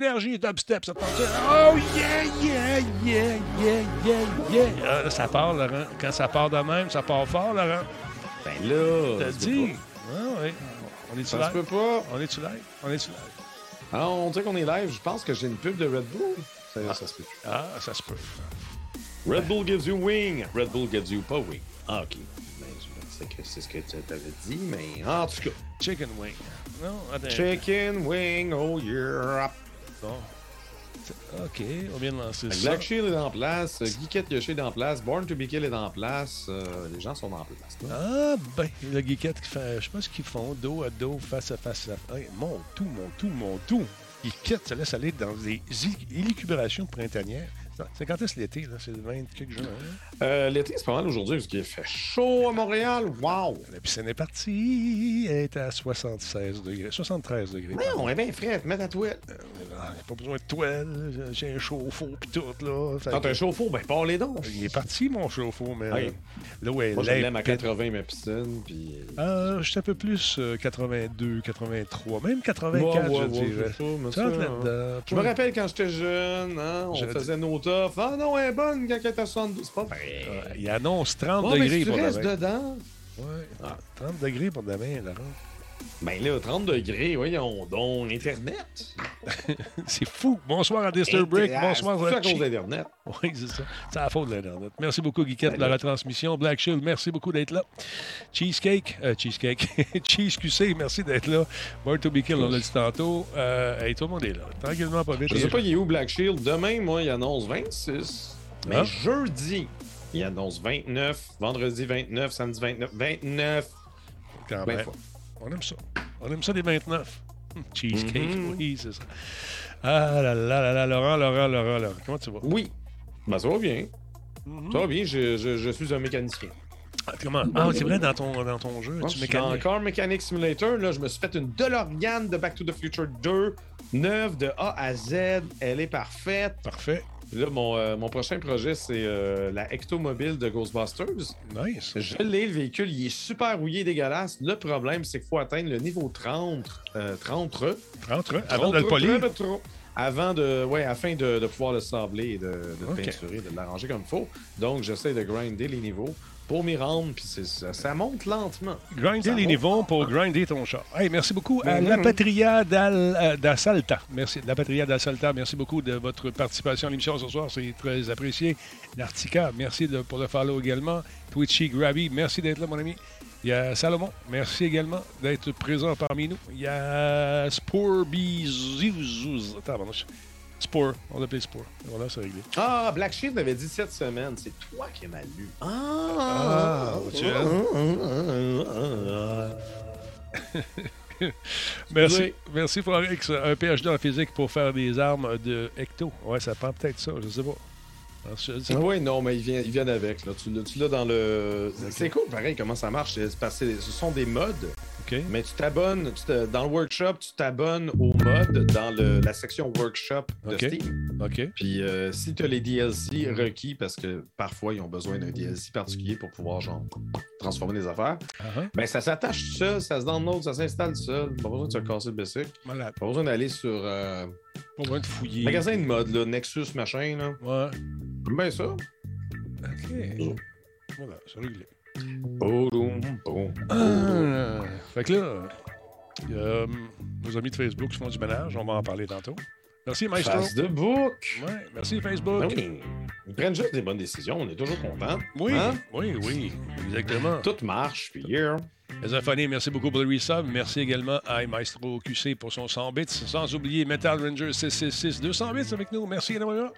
Énergie, dubstep, ça tente. Oh yeah, yeah, yeah, yeah, yeah, yeah. Ah, ça part, Laurent. Quand ça part de même, ça part fort, Laurent. Ben là. T'as dit? Ah oui. On est-tu se peut live? pas. On est-tu live? On est-tu live? Ah, on dirait qu'on est live. Je pense que j'ai une pub de Red Bull. Ça, ça se peut. Ah, ça se peut. Red Bull gives you wing. Red Bull gives you pas wing. Ah, OK. Ben, je pensais que c'est ce que tu avais dit, mais en tout cas. Chicken wing. Non, attends. Chicken wing, oh yeah. Bon. OK, on vient de lancer ça. Black Shield est en place, Geekette Yoshi est en place, Born to Be Kill est en place. euh, les gens sont en place. là. Ah, ben, le geekette qui fait, je sais pas ce qu'ils font, dos à dos, face à face à hey, Mon tout, mon tout, mon tout. Geekette se laisse aller dans des élucubrations printanières. C'est quand est-ce l'été, là? C'est le 20 quelques juin. hein? Euh, L'été, c'est pas mal aujourd'hui parce qu'il fait chaud à Montréal. Wow! La piscine est partie. Elle est à 76 degrés. 73 degrés. Mais on est bien frais, mets ta toilette. Euh, pas besoin de toile. J'ai un chauffe-eau pis tout, là. Fait Quand que- t'as un chauffe-eau, ben pas les dons. Il est parti, mon chauffe-eau, mais euh, là où elle Moi, je l'aime à limpide. 80, ma piscine, puis... Euh, je suis un peu plus euh, 82, 83, même 84, Ouais, ouais, je ouais, dirais. c'est ça, mais Tu ça, rentres hein. Je me rappelle quand j'étais jeune, hein, on faisait nos Ah non, elle est bonne quand elle est à 72. C'est pas vrai. Euh, Il annonce 30 Bon, mais degrés si tu pour restes demain. dedans... Ouais, Ah. 30 degrés pour demain, Laurent. Ben là, 30 degrés, voyons donc, Internet. C'est fou. Bonsoir à. Ah, Bonsoir C'est à à cause d'Internet. Oui, c'est ça. C'est à la faute de l'Internet. Merci beaucoup, Guiquette, de la retransmission. Black Shield, merci beaucoup d'être là. Cheesecake, euh, Cheesecake, Cheese QC, merci d'être là. Born to be Kill, on l'a dit tantôt. Euh, hey, tout le monde est là. Tranquillement, pas vite. Je sais pas, il est où Black Shield? Demain, moi, il annonce 26. Mais Ah. jeudi, il annonce 29. Vendredi 29, samedi 29. 29. Quand Ben même. fois. On aime ça. On aime ça des 29. Hum, Cheesecake, Mhm. oui, c'est ça. Ah là là là là, Laurent, Laurent, Laurent, Laurent. Comment tu vas? Oui. Ben, ça va bien. Mhm. Ça va bien, je, je- je suis un mécanicien. Ah, comment? Ah, c'est vrai, dans ton, dans ton jeu, tu je mécaniques. Car Mechanic Simulator. Là, je me suis fait une DeLorean de Back to the Future 2, neuve de A à Z. Elle est parfaite. Parfait. Là, mon, euh, mon prochain projet, c'est euh, la Ectomobile de Ghostbusters. Nice. Je l'ai, le véhicule, il est super rouillé, dégueulasse. Le problème, c'est qu'il faut atteindre le niveau 30, euh, 30 re, Rentre, avant de le 30 polir. avant de, ouais, afin de, de pouvoir le sabler et de, de peinturer, de l'arranger comme il faut. Donc, j'essaie de grinder les niveaux pour m'y rendre, puis c'est- ça, ça monte lentement. Grinder Ça les monte. niveaux pour grinder ton char. Hey, merci beaucoup à Mhm. La Patria d'Al- euh, d'Assalta. Merci, La Patria d'Assalta. Merci beaucoup de votre participation à l'émission ce soir. C'est très apprécié. Nartica, merci de- pour le follow également. Twitchy Grabby, merci d'être là, mon ami. Il y a Salomon, merci également d'être présent parmi nous. Il y a Spore Bizuz. Attends. Spore, on l'appelle Spore. Voilà, c'est réglé. Ah, Black Sheep avait dit cette semaine. C'est toi qui as mal lu. Ah, tu Merci, Oui. merci Forex. Un PhD en physique pour faire des armes de Ecto. Ouais, ça prend peut-être ça, je sais pas. Ah oui, non, mais ils viennent, ils viennent avec. Là. Tu l'as- dans le. C'est cool, pareil, comment ça marche? Parce que ce sont des modes, Mais tu t'abonnes. Dans le workshop, tu t'abonnes au mode dans le- la section workshop de. Steam. OK. Puis euh, si tu as les DLC requis, parce que parfois ils ont besoin d'un DLC particulier pour pouvoir genre transformer des affaires, ah. ben ça s'attache tout seul, ça se download, ça s'installe seul. Pas besoin de se casser le. Malade. Pas besoin d'aller sur euh, Pas besoin de fouiller. magasin de mode, là, Nexus machin. Là. Ouais. Ben ça. OK. Voilà, c'est réglé. Ah, fait que là, euh, nos amis de Facebook font du ménage. On va en parler tantôt. Merci, Maestro. Face de book. Ouais, merci, Facebook. Ben oui. Ils prennent juste des bonnes décisions, on est toujours contents. Oui, Hein? oui, oui, exactement. Tout marche, puis yeah. Zophonie, merci beaucoup pour le resub. Merci également à Maestro QC pour son 100 bits. Sans oublier Metal Ranger 666, 200 bits avec nous. Merci énormément.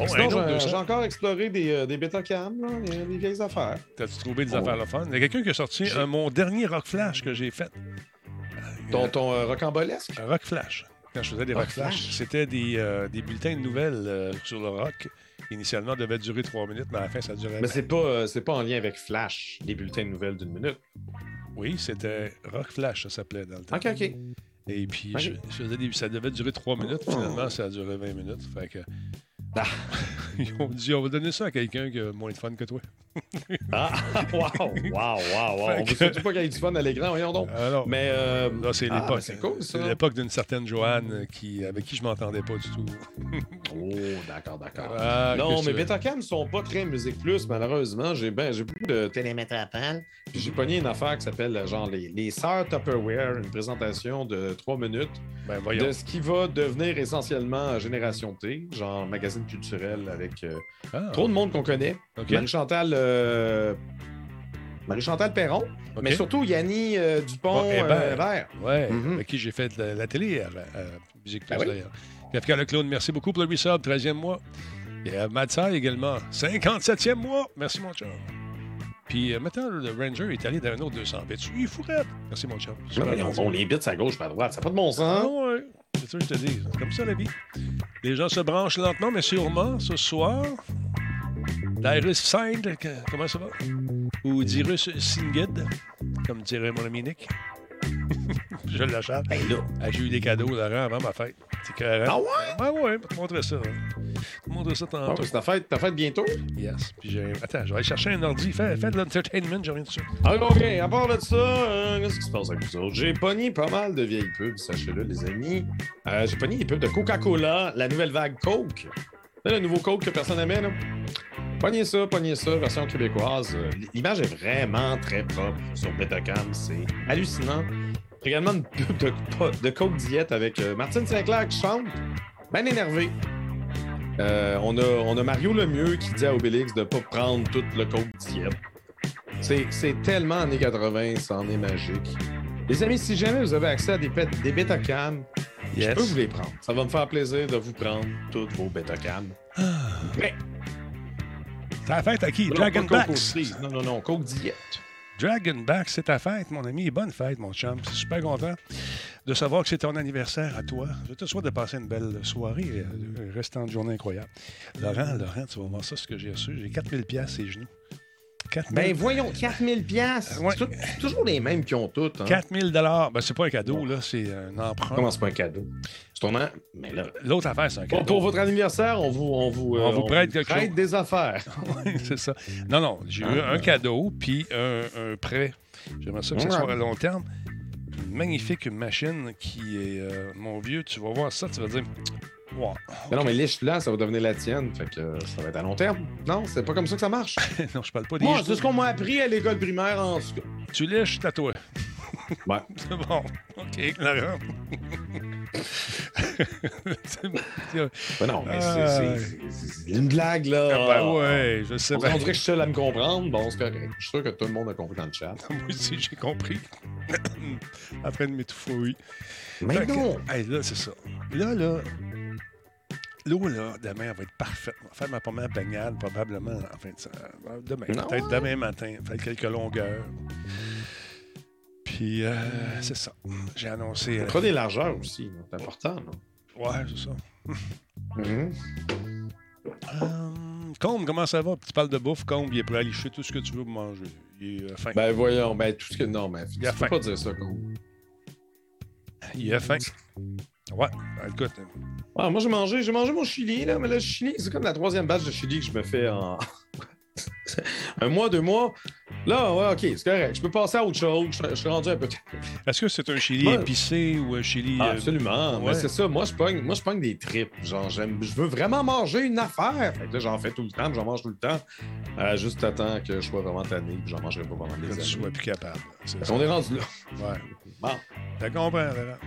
Oh, j'ai 200. j'ai encore exploré des, euh, des bêta cam, là, des, des vieilles affaires. T'as-tu trouvé des Oh. affaires le fun? Il y a quelqu'un qui a sorti euh, mon dernier Rock Flash que j'ai fait. Ton, ton euh, rocambolesque? Rock Flash. Quand je faisais des Rock Rock Flash, c'était des, euh, des bulletins de nouvelles sur le rock. Initialement, devait durer trois minutes, mais à la fin, ça durait. Mais c'est pas, euh, c'est pas en lien avec Flash, des bulletins de nouvelles d'une minute. Oui, c'était Rock Flash, ça s'appelait dans le temps. Ok, ok. Et puis, je, je faisais des- ça devait durer 3 minutes. Finalement, ça a duré 20 minutes. Fait que, Ah. Ils dit on va donner ça à quelqu'un qui a moins de fun que toi. Ah, wow, wow, wow, wow. On veut que- surtout pas qu'il y ait du fun à l'écran, voyons donc. Alors, Mais euh, c'est ah, l'époque. c'est cool, ça. C'est l'époque d'une certaine Joanne euh, qui, avec qui je m'entendais pas du tout. Oh, d'accord, d'accord. Ah, non, mais Betacam sont pas très musique plus, malheureusement. J'ai ben, j'ai beaucoup de télémètre à pelle. Puis j'ai pogné une affaire qui s'appelle euh, genre les, les Sœurs Tupperware, une présentation de trois minutes Ben voyons. de ce qui va devenir essentiellement Génération T, genre magazine culturel avec euh, Ah, trop de monde qu'on connaît. Euh, Marie-Chantal Perron, mais surtout Yanni euh, Dupont Hébert. euh, Hébert. Ouais, Mhm. avec qui j'ai fait de la, la télé à, à Musique Plus Ben oui. d'ailleurs. Puis Africa le Clown, merci beaucoup pour le resub, 13e mois. Et à Madsai également, 57e mois. Merci mon chum. Puis euh, maintenant, le Ranger est allé dans un autre 200 bits. Il fourrette. Merci mon chum. Ah, ben, on, on les bits à gauche, pas à droite. Ça n'a pas de bon Ah sens. ouais, c'est ça que je te dis. C'est comme ça la vie. Les gens se branchent lentement, mais sûrement ce soir. Dyrus Signed, comment ça va? Ou Dyrus Singed, comme dirait mon ami Nick. je l'achète. Ben là. Ah, J'ai eu des cadeaux, Laurent, avant ma fête. C'est carré. Ah ouais? Ouais, ouais, je vais te montrer ça. hein. Vais te montrer ça tantôt. que ta fête, ta fête bientôt? Yes. Puis j'ai... Attends, je vais aller chercher un ordi. Fais, fais de l'entertainment, je reviens dessus. Ah, OK, à part de ça, euh, qu'est-ce qui se passe avec vous autres? J'ai pogné pas mal de vieilles pubs, sachez-le, les amis. Euh, j'ai pogné des pubs de Coca-Cola, la nouvelle vague Coke. Là, le nouveau Coke que personne n'aimait, là. Pognez ça, pognez ça, version québécoise. L'image est vraiment très propre sur Betacam, c'est hallucinant. Également une pub de, de Coke Diète avec euh, Martine Sinclair qui chante, bien énervé. Euh, on, a, on a Mario Lemieux qui dit à Obélix de ne pas prendre tout le Coke Diète. C'est c'est tellement années 80, ça en est magique. Les amis, si jamais vous avez accès à des, des Betacam, je peux vous les prendre. Ça va me faire plaisir de vous prendre toutes vos Betacam. Mais, La fête à qui? non, Dragon pas Coke Backs. aussi. Non, non, non, Coke Diète. Dragonback, c'est ta fête, mon ami. Bonne fête, mon chum. Je suis super content de savoir que c'est ton anniversaire à toi. Je te souhaite de passer une belle soirée et euh, un restant de journée incroyable. Laurent, Laurent, tu vas voir ça, ce que j'ai reçu. J'ai 4000 pièces ces genoux. 4000 Ben voyons, 4000 piastres. Ouais. C'est toujours les mêmes qui ont toutes. Hein? 4000 dollars. Ben, c'est pas un cadeau, là, c'est un emprunt. Comment c'est pas un cadeau? C'est ton an? Mais là... L'autre affaire, c'est un Pour, cadeau. pour votre anniversaire, on vous, on vous, On vous prête quelque chose. des affaires. Oui, c'est ça. Non, non, j'ai eu un cadeau, puis un, un prêt. J'aimerais ça que ce Ouais. soit à long terme. Magnifique machine qui est. euh, mon vieux, tu vas voir ça, tu vas dire. Wow. Mais non, mais liche là, ça va devenir la tienne. Fait que euh, ça va être à long terme. Non, c'est pas comme ça que ça marche. non, je parle pas des. Moi, c'est ce qu'on m'a appris à l'école primaire en tout cas. Tu lèches, à toi. Ouais. C'est bon. OK, Laurent. Ben non, mais Ah. c'est- une blague, là. ben ouais, je sais On, bien. on dirait que je suis seul à me comprendre. Bon, c'est correct. Je suis sûr que tout le monde a compris dans le chat. Moi aussi, j'ai compris. train de m'étouffer, oui. Mais Fait que- non! Hey, là, c'est ça. Là, là, l'eau, là, demain, elle va être parfaite. On va faire ma première baignade, probablement, en fin de semaine. Demain, peut-être ouais. demain matin. Faire quelques longueurs. Puis, euh, c'est ça. J'ai annoncé. euh, Trop des largeurs aussi. C'est important, là. ouais, c'est ça. Mhm. Euh, Combe, comment ça va? Tu parles de bouffe, Combe, il est prêt à licher tout ce que tu veux pour manger. Il est euh, faim. Ben voyons, ben tout ce que. Non, mais tu Il a peux faim. pas dire ça, quoi. Il a faim. Ouais, ben, écoute. Ah, moi, j'ai mangé, j'ai mangé mon chili, là, mais le chili, c'est comme la troisième batch de chili que je me fais en. Un mois, deux mois. Là, ouais, ok, c'est correct. Je peux passer à autre chose. Je, je suis rendu un peu. Est-ce que c'est un chili Ouais. épicé ou un chili. Ah, euh, absolument. ouais. Mais c'est ça. Moi, je pogne, moi, je pogne des tripes. Genre, j'aime, je veux vraiment manger une affaire. Fait que là, j'en fais tout le temps, puis j'en mange tout le temps. Euh, juste à temps que je sois vraiment tanné, puis j'en mangerai pas pendant des que tu années. sois plus capable. C'est ça. qu'on est rendu là. Ouais. Bon. T'as compris, Laurent?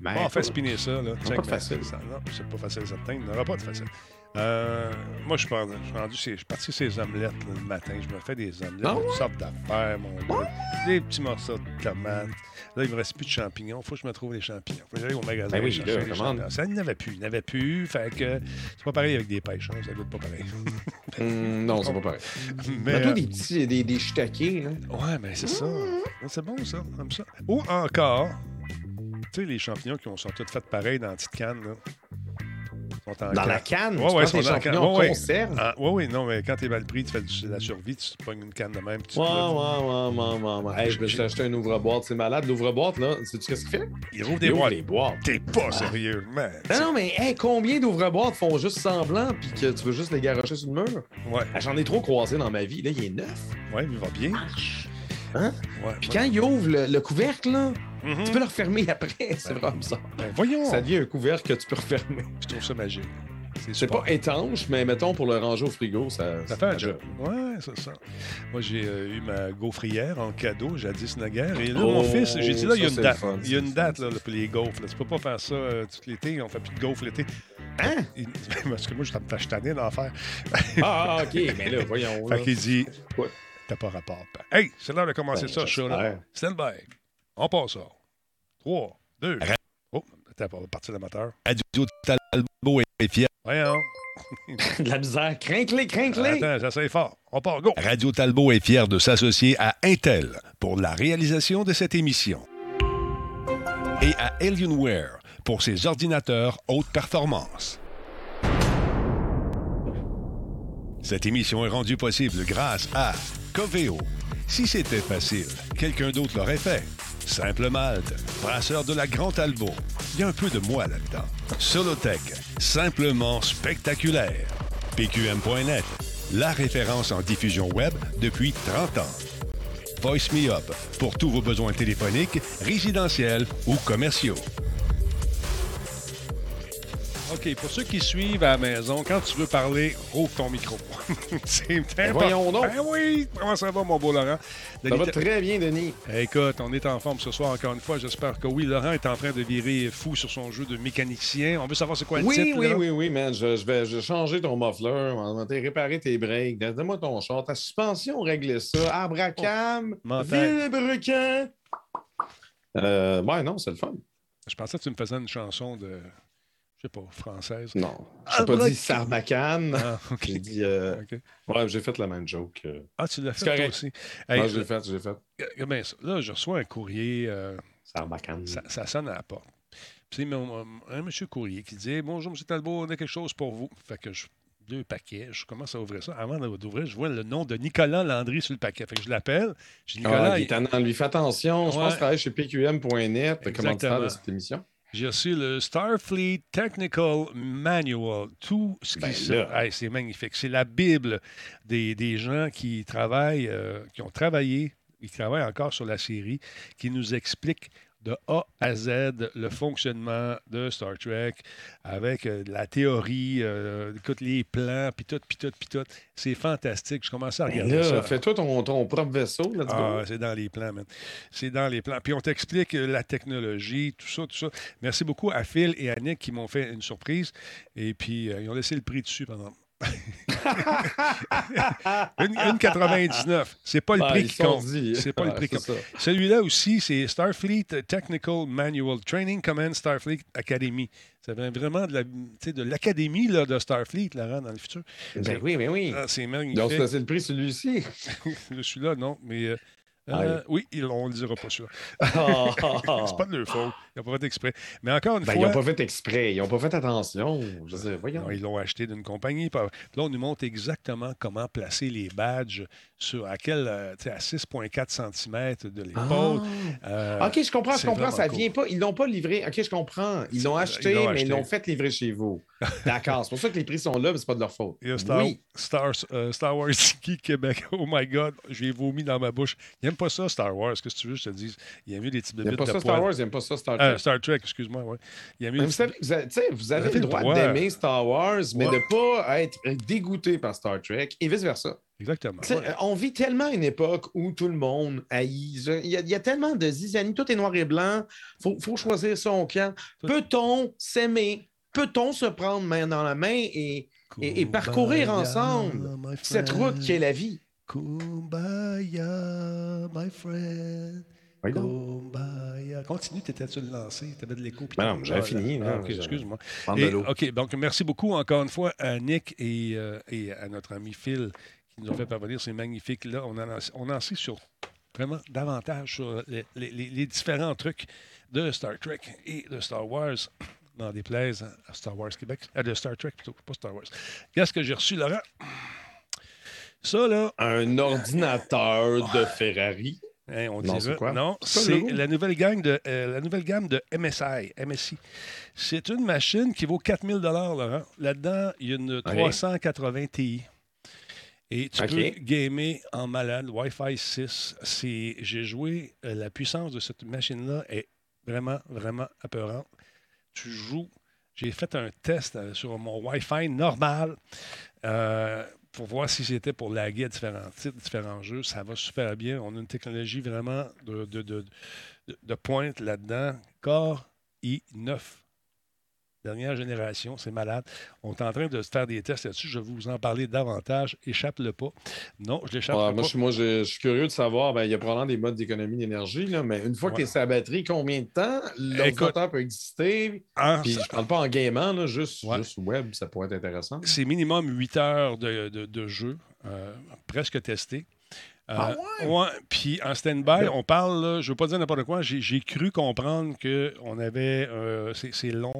Bon, on fait spinner ça. Là. Check, pas facile. ça- Non, c'est pas facile, certain. Il n'y aura pas de facile. Euh, moi, je suis rendu, je suis parti sur ces omelettes là, le matin. Je me fais des omelettes, Ah toutes sortes d'affaires, mon gars. Des petits morceaux de tomates. Là, il me reste plus de champignons. faut que je me trouve des champignons. faut que j'aille au magasin. Ben oui, chercher là, des champignons. Ça, il n'y en avait plus. Il n'y en avait plus. Fait que c'est pas pareil avec des pêches. hein, Ça goûte pas pareil. hum, non, c'est pas pareil. Mais, Mais toi, euh, des petits, des, des shiitakes, là. Ouais, mais c'est ça. C'est bon, ça. Comme ça. Ou encore, tu sais, les champignons qui ont- sont toutes faites pareil dans la petite canne, là. Dans canne. la canne, Ouais, tu ouais, sont dans la champignons Ouais, ouais. conserve. Ah, ouais, oui, non, mais quand t'es mal pris, tu fais de la survie, tu te pognes une canne de même. tu Ouais, ouais, ouais, ouais, ouais. Hey, je me suis acheté un ouvre-boîte, c'est malade. L'ouvre-boîte, là, sais-tu qu'est-ce qu'il fait? Il rouvre des Il ouvre boîtes. les boîtes. T'es pas sérieux, man. Non, non, mais hey, combien d'ouvre-boîtes font juste semblant puis que tu veux juste les garocher sur le mur? Ouais, Ah, J'en ai trop croisé dans ma vie. Là, il est neuf. ouais, il va bien. Hein? Ouais, Puis ouais. quand il ouvre le, le couvercle, là, Mhm. tu peux le refermer après. C'est vraiment bizarre. Ben, voyons. Ça devient un couvercle que tu peux refermer. Je trouve ça magique. C'est pas étanche, mais mettons pour le ranger au frigo, ça, Ça fait un job. Ouais, c'est ça. Moi, j'ai euh, eu ma gaufrière en cadeau, jadis naguère. Et là, Oh, mon fils, j'ai dit là, il y a une date. fun, il y a une date là, pour les gaufres. là. Tu peux pas faire ça euh, tout l'été. On fait plus de gaufres l'été. Hein? Il- Parce que moi, je suis tanné d'en faire. Ah, ah, ok, mais là, voyons. Là. Fait qu'il dit Ouais. T'as pas rapport. Hey, c'est l'heure de commencer Ben, ça, ce show-là. Stand by. On passe ça. 3, 2. Oh, attends, on va partir l'amateur. Radio Talbot est fier. Voyons. De la misère. Crincle-les, crincle-les. Attends, j'essaie fort. On part, go. Radio Talbot est fier de s'associer à Intel pour la réalisation de cette émission. Et à Alienware pour ses ordinateurs haute performance. Cette émission est rendue possible grâce à Coveo. Si c'était facile, quelqu'un d'autre l'aurait fait. Simple Malte, brasseur de la Grande Talbot. Il y a un peu de moi là-dedans. Solotech, simplement spectaculaire. PQM.net, la référence en diffusion web depuis 30 ans. Voice Me Up pour tous vos besoins téléphoniques, résidentiels ou commerciaux. OK, pour ceux qui suivent à la maison, quand tu veux parler, ouvre ton micro. c'est important. Ben voyons donc. Ben oui, comment ça va, mon beau Laurent? Ça va très bien, Denis. Écoute, on est en forme ce soir encore une fois. J'espère que oui. Laurent est en train de virer fou sur son jeu de mécanicien. On veut savoir c'est quoi le Oui, titre. oui, Laurent? oui, oui, man. Je, je vais, je vais changer ton muffler, on va réparer tes breaks. Donne-moi ton char. Ta suspension, règle ça. Abracam, mental. Villebrequin. Euh, ouais, non, c'est le fun. Je pensais que tu me faisais une chanson de, je sais pas, française. Non. Je pas Abracam. dit Sarbacane. Ah, OK. J'ai dit. euh. Ouais, j'ai fait la même joke. euh. Ah, tu l'as fait toi aussi. Non, je l'ai fait, je l'ai fait. ben, là, je reçois un courrier. euh, Sarbacane. ça, ça sonne à la porte. Puis c'est mon- un monsieur courrier qui dit Bonjour, monsieur Talbot, on a quelque chose pour vous. Fait que je. Deux paquets, je commence à ouvrir ça. Avant d'ouvrir, je vois le nom de Nicolas Landry sur le paquet. Fait que je l'appelle. Je dis Nicolas, Ah, il il- est tannant. lui fait attention. Je pense Ouais. qu'il travaille chez PQM.net, Exactement. de cette émission. J'ai reçu le Starfleet Technical Manual. Tout ce qui Ben. Hey, c'est magnifique. C'est la Bible des, des gens qui travaillent, euh, qui ont travaillé, qui travaillent encore sur la série, qui nous explique de A à Z le fonctionnement de Star Trek avec euh, la théorie, euh, écoute, les plans, puis tout, puis tout, puis tout. C'est fantastique. Je commençais à Ben regarder là, ça. fais-toi ton, ton propre vaisseau. Let's Ah, c'est dans les plans, man. C'est dans les plans. Puis on t'explique euh, la technologie, tout ça, tout ça. Merci beaucoup à Phil et à Nick qui m'ont fait une surprise. Et puis, euh, ils ont laissé le prix dessus pendant. Une, une 99. C'est pas le Ah, prix qui compte. C'est pas le prix qui c'est compte. Celui-là aussi, c'est Starfleet Technical Manual Training Command Starfleet Academy. Ça vient vraiment de la- l'académie là, de Starfleet, Laurent, dans le futur. Ben oui, mais oui. Ah, c'est magnifique. Ont laissé le prix celui-ci. Celui-là, non, mais. euh, euh, oui, ils- on ne le dira pas, celui-là. Ah. C'est pas de leur faute. Ils n'ont pas fait exprès. Mais encore une Ben, ils fois. n'ont pas fait exprès. Ils n'ont pas fait attention. Je non, ils l'ont acheté d'une compagnie. Là, on nous montre exactement comment placer les badges sur à quel, euh, à 6,4 cm de l'épaule. Euh, Ah. OK, je comprends, je comprends. Ça cool. vient pas. Ils l'ont pas livré. OK, je comprends. Ils l'ont Ils acheté, mais ils l'ont fait livrer chez vous. D'accord. C'est pour ça que les prix sont là, mais c'est pas de leur faute. Star, Oui. Star, euh, Star Wars Tiki Québec. Oh my God, j'ai vomi dans ma bouche. Il n'aime pas ça, Star Wars. Qu'est-ce que tu veux, je te dis? Il aime mieux Ils n'aiment bébites pas de ça, Star. Wars. Ils n'aiment pas ça, Star Trek. Euh, Star Trek, excuse-moi, vous savez, vous avez, vous avez le droit droit. d'aimer Star Wars, mais Ouais. de ne pas être dégoûté par Star Trek et vice-versa. Exactement. Tu. On vit tellement une époque où tout le monde haït. Il y, a, il y a tellement de zizanie, tout est noir et blanc. Il faut, faut choisir son camp. Peut-on s'aimer? Peut-on se prendre main dans la main et, et- et parcourir ensemble cette route qui est la vie? Kumbaya, my friend. Oui. Kumbaya. Continue, t'étais-tu le lancé? T'avais de l'écho. Ben non, j'avais fini, ah, excuse-moi. Et-. OK, donc merci beaucoup encore une fois à Nick et, euh, et à notre ami Phil qui nous ont fait parvenir ces magnifiques là. On en, on en sait sur vraiment davantage sur les, les- les- les différents trucs de Star Trek et de Star Wars. N'en déplaise à Star Wars Québec. À de Star Trek plutôt, pas Star Wars. Qu'est-ce que j'ai reçu, Laurent? Ça, là. Un ordinateur de Ferrari. Hein, on Non, c'est quoi? Non, C'est la nouvelle, gang de, euh, la nouvelle gamme de MSI. MSI. C'est une machine qui vaut 4000 Laurent. Là-dedans, il y a une 380 Ti. Et tu peux gamer en malade, Wi-Fi 6. C'est- J'ai joué, euh, la puissance de cette machine-là est vraiment, vraiment apeurante. Tu joues, j'ai fait un test euh, sur mon Wi-Fi normal euh, pour voir si c'était pour laguer à différents titres, différents jeux. Ça va super bien. On a une technologie vraiment de, de, de- de- de pointe là-dedans. Core i9. Dernière génération, c'est malade. On est en train de se faire des tests là-dessus. Je vais vous en parler davantage. Échappe-le pas. Non, je l'échappe Ah, pas. moi, je, moi, je, je suis curieux de savoir, ben, il y a probablement des modes d'économie d'énergie, là, mais une fois que Ouais. tu es sur la batterie, combien de temps l'ordinateur peut exister? En- Puis je parle pas en gamant, là, juste, Ouais. juste web, ça pourrait être intéressant. C'est minimum 8 heures de, de- de jeu, euh, presque testé. Euh, Ah ouais, Puis en stand-by, on parle, là, je ne veux pas dire n'importe quoi, j'ai cru comprendre qu'on avait. euh, c'est long,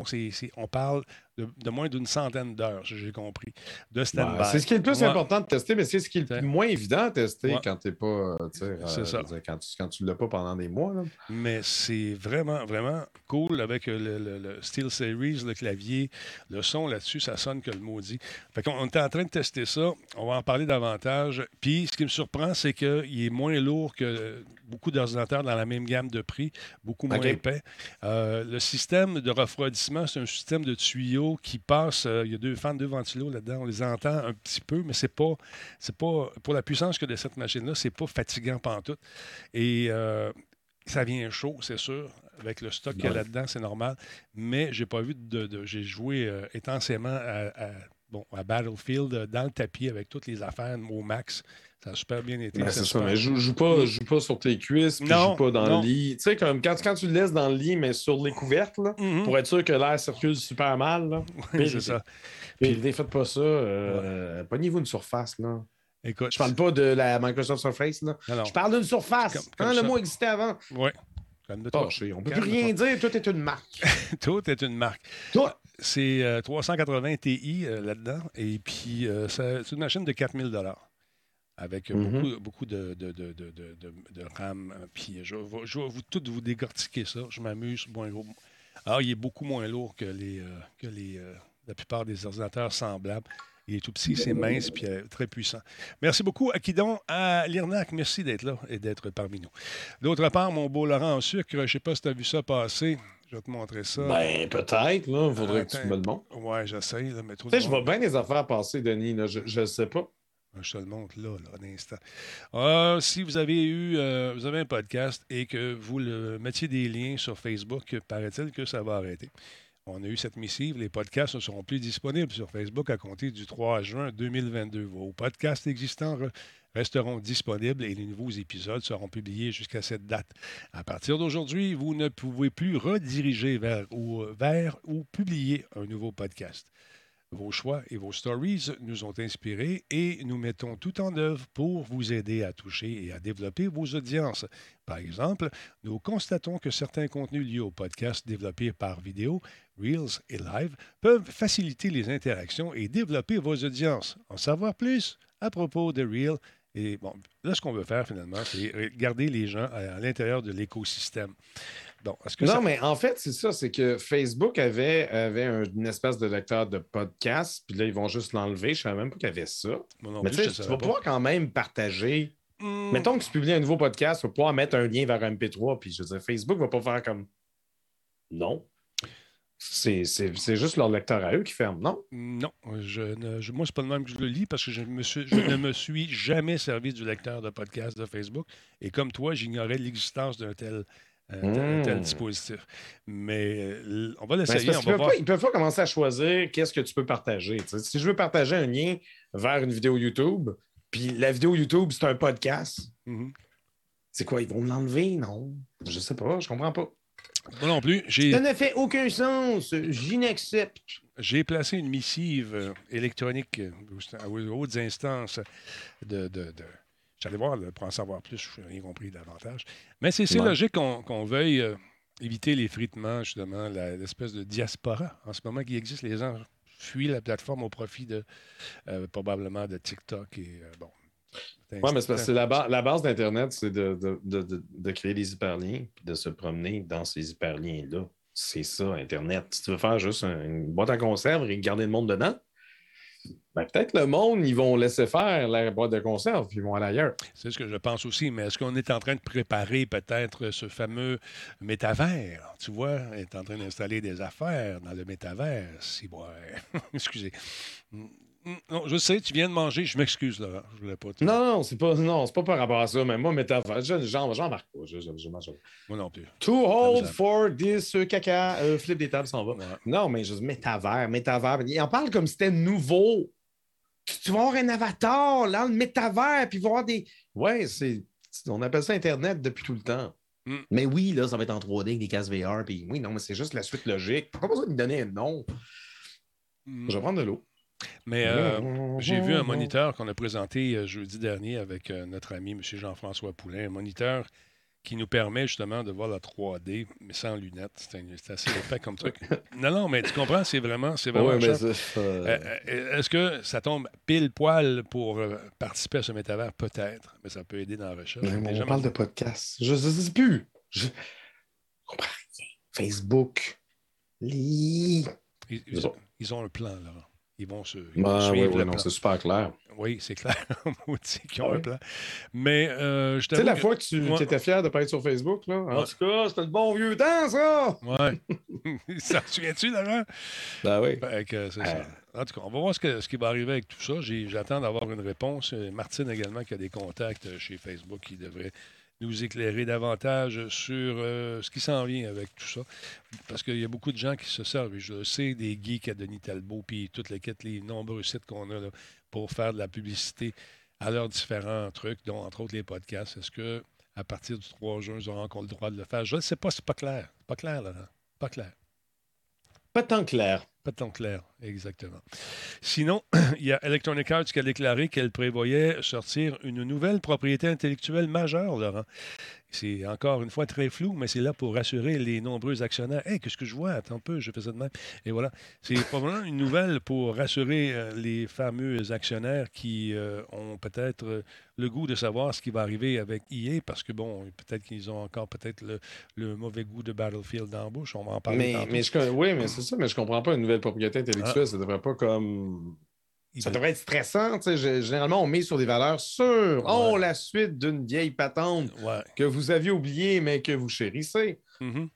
on parle de, de moins d'une centaine d'heures, j'ai compris, de stand-by. Ouais, c'est ce qui est le plus Ouais. important de tester, mais c'est ce qui est le moins évident à tester Ouais. quand tu pas. euh, euh, ça. dire, Quand tu, quand tu l'as pas pendant des mois. là. Mais c'est vraiment, vraiment cool avec euh, le, le- le Steel Series, le clavier, le son là-dessus, ça sonne que le maudit. Fait qu'on on était en train de tester ça. On va en parler davantage. Puis, ce qui me surprend, c'est qu'il est moins lourd que beaucoup d'ordinateurs dans la même gamme de prix, beaucoup moins épais. Euh, le système de refroidissement, c'est un système de tuyaux qui passe. euh, il y a deux fans, deux ventilos là-dedans. On les entend un petit peu, mais c'est pas, c'est pas pour la puissance que de cette machine-là, c'est pas fatigant pantoute. Et euh, ça vient chaud, c'est sûr. Avec le stock qu'il y a là-dedans, c'est normal. Mais j'ai pas vu de. de- j'ai joué euh, intensément à, à- bon, à Battlefield euh, dans le tapis avec toutes les affaires au max. Ça a super bien été. Ben, c'est ça, mais joue, joue, pas, joue pas sur tes cuisses, puis Non, joue pas dans non. le lit. Tu sais, comme quand, quand tu le laisses dans le lit, mais sur les couvertes, là, Mhm. pour être sûr que l'air circule super mal. Là. Oui, c'est ça. Puis, faites pas ça. Euh, Pognez-vous une surface. Là. Écoute, Je parle pas de la Microsoft Surface. Là. Non. Je parle d'une surface. Comme- comme Hein, le mot existait avant. Ouais. Tâché. On peut plus rien dire. Tout est une marque. Tout est une marque. Toi. C'est euh, 380 Ti euh, là-dedans. Et puis, euh, c'est une machine de 4000 avec euh, Mhm. beaucoup, beaucoup de, de, de, de, RAM. euh, Puis, je vais, je vais vous, tout vous décortiquer ça. Je m'amuse. Bon, gros. Ah, il est beaucoup moins lourd que, les, euh, que les, euh, la plupart des ordinateurs semblables. Il est tout petit, c'est mince, puis euh, très puissant. Merci beaucoup, Akidon, à l'IRNAC. Merci d'être là et d'être parmi nous. D'autre part, mon beau Laurent en sucre, je ne sais pas si tu as vu ça passer. Je vais te montrer ça. Ben, peut-être. là. Il faudrait que tu me le montres. Ouais, j'essaye, là, mais trop Tu sais, je vois bien les affaires passer, Denis. Là. Je, je sais pas. Je te le montre là, là, un instant. Ah, si vous avez eu euh, vous avez un podcast et que vous le mettiez des liens sur Facebook, paraît-il que ça va arrêter. On a eu cette missive. Les podcasts ne seront plus disponibles sur Facebook à compter du 3 juin 2022. Vos podcasts existants re- resteront disponibles et les nouveaux épisodes seront publiés jusqu'à cette date. À partir d'aujourd'hui, vous ne pouvez plus rediriger vers ou, vers ou publier un nouveau podcast. Vos choix et vos stories nous ont inspirés et nous mettons tout en œuvre pour vous aider à toucher et à développer vos audiences. Par exemple, nous constatons que certains contenus liés au podcast développés par vidéo, Reels et Live peuvent faciliter les interactions et développer vos audiences. En savoir plus à propos de Reel. Et bon, là, ce qu'on veut faire finalement, c'est garder les gens à l'intérieur de l'écosystème. Bon, est-ce que Non, ça... mais en fait, c'est ça, c'est que Facebook avait, avait un- une espèce de lecteur de podcast, puis là, ils vont juste l'enlever. Je ne savais même pas qu'il y avait ça. Mais plus, tu sais, tu vas pas. pouvoir quand même partager. Hmm. Mettons que tu publies un nouveau podcast, tu vas pouvoir mettre un lien vers un MP3, puis je veux dire, Facebook ne va pas faire comme. Non. C'est c'est- c'est juste leur lecteur à eux qui ferme, non? Non, je ne, je- moi, c'est pas le même que je le lis parce que je, me suis- je ne me suis jamais servi du lecteur de podcast de Facebook. Et comme toi, j'ignorais l'existence d'un tel, euh, tel- Mm. tel dispositif. Mais euh, on va l'essayer, ils ne peuvent pas commencer à choisir qu'est-ce que tu peux partager. Si je veux partager un lien vers une vidéo YouTube, puis la vidéo YouTube, c'est un podcast, Mhm. c'est quoi? Ils vont l'enlever? Non. Je sais pas, je comprends pas. Moi non plus, Ça ne fait aucun sens. J'inaccepte. j'ai placé une missive euh, électronique aux, aux hautes instances de. de, de- J'allais voir là, pour en savoir plus, je n'ai rien compris davantage. Mais c'est Ouais. logique qu'on veuille euh, éviter l'effritement, justement, la- l'espèce de diaspora en ce moment qui existe. Les gens fuient la plateforme au profit de euh, probablement de TikTok et euh, bon. Oui, mais c'est parce que c'est la, ba- la base d'Internet, c'est de, de- de- de- de créer des hyperliens puis de se promener dans ces hyperliens-là. C'est ça, Internet. Si tu veux faire juste un- une boîte à conserve et garder le monde dedans, ben, peut-être le monde, ils vont laisser faire la boîte de conserve puis ils vont aller ailleurs. C'est ce que je pense aussi, mais est-ce qu'on est en train de préparer peut-être ce fameux métavers? Tu vois, on est en train d'installer des affaires dans le métavers. Si, ouais. Excusez. Non, je sais, tu viens de manger, je m'excuse, Laurent. Je voulais pas te... Non, non, c'est pas, non, c'est pas par rapport à ça, mais moi, métaphore, je- j'en j'en marque pas. Je, je- je mange pas. Moi non plus. To hold for this euh, caca, euh, flip des tables, s'en va. Ouais. Non, mais je dis métavers, métavers. Il en parle comme si c'était nouveau. Tu, tu vas avoir un avatar là, le métavers, puis avoir des. Ouais, c'est. On appelle ça Internet depuis tout le temps. Mm. Mais oui, là, ça va être en 3D avec des cases VR, puis oui, non, mais c'est juste la suite logique. Pas besoin de donner un nom. Je vais prendre de l'eau. Mais euh, j'ai vu un moniteur qu'on a présenté euh, jeudi dernier avec euh, notre ami M. Jean-François Poulain, un moniteur qui nous permet justement de voir la 3D, mais sans lunettes. C'est assez épais comme truc. Non, non, mais tu comprends, c'est vraiment, c'est vraiment Ouais, Euh, Est-ce que ça tombe pile poil pour participer à ce métavers? Peut-être, mais ça peut aider dans la recherche. mais on parle de podcast. Je ne sais plus. Je je comprends rien. Facebook. Les... ils, ils ont, ils ont un plan, Laurent. Ils vont se ils vont Ben, suivre ouais, ouais, c'est super clair. Oui, c'est clair. Qu'ils ont Ah un plan. Mais euh, je Tu sais, la que- fois que tu étais fier de ne pas être sur Facebook, là. En tout cas, c'était le bon vieux temps, ça! Ouais. ça te souviens-tu, Laurent? Ben oui. Fait que c'est ça. Euh. En tout cas, on va voir ce, que- ce qui va arriver avec tout ça. J'ai- J'attends d'avoir une réponse. Martine également, qui a des contacts euh, chez Facebook, qui devrait nous éclairer davantage sur euh, ce qui s'en vient avec tout ça. Parce qu'il y a beaucoup de gens qui se servent, je le sais, des geeks à Denis Talbot, puis toutes les, quêtes, les nombreux sites qu'on a là, pour faire de la publicité à leurs différents trucs, dont entre autres les podcasts. Est-ce que à partir du 3 juin, ils auront encore le droit de le faire? Je ne sais pas, c'est pas clair. Pas clair, Laurent. Pas clair. Pas tant clair. Pas tant clair, exactement. Sinon, il y a Electronic Arts qui a déclaré qu'elle prévoyait sortir une nouvelle propriété intellectuelle majeure, Laurent. C'est encore une fois très flou, mais c'est là pour rassurer les nombreux actionnaires. Hé, qu'est-ce que je vois? Attends un peu, je fais ça de même. Et voilà. C'est probablement une nouvelle pour rassurer euh, les fameux actionnaires qui euh, ont peut-être euh, le goût de savoir ce qui va arriver avec EA, parce que, bon, peut-être qu'ils ont encore peut-être le, le mauvais goût de Battlefield dans la bouche. On va en parler Mais, je, oui, mais c'est ça, mais je comprends pas une nouvelle propriété intellectuelle. Ça devrait pas comme. Ça devrait être stressant. Généralement, on met sur des valeurs sûres. Oh, la suite d'une vieille patente Ouais. que vous aviez oubliée, mais que vous chérissez. Mhm.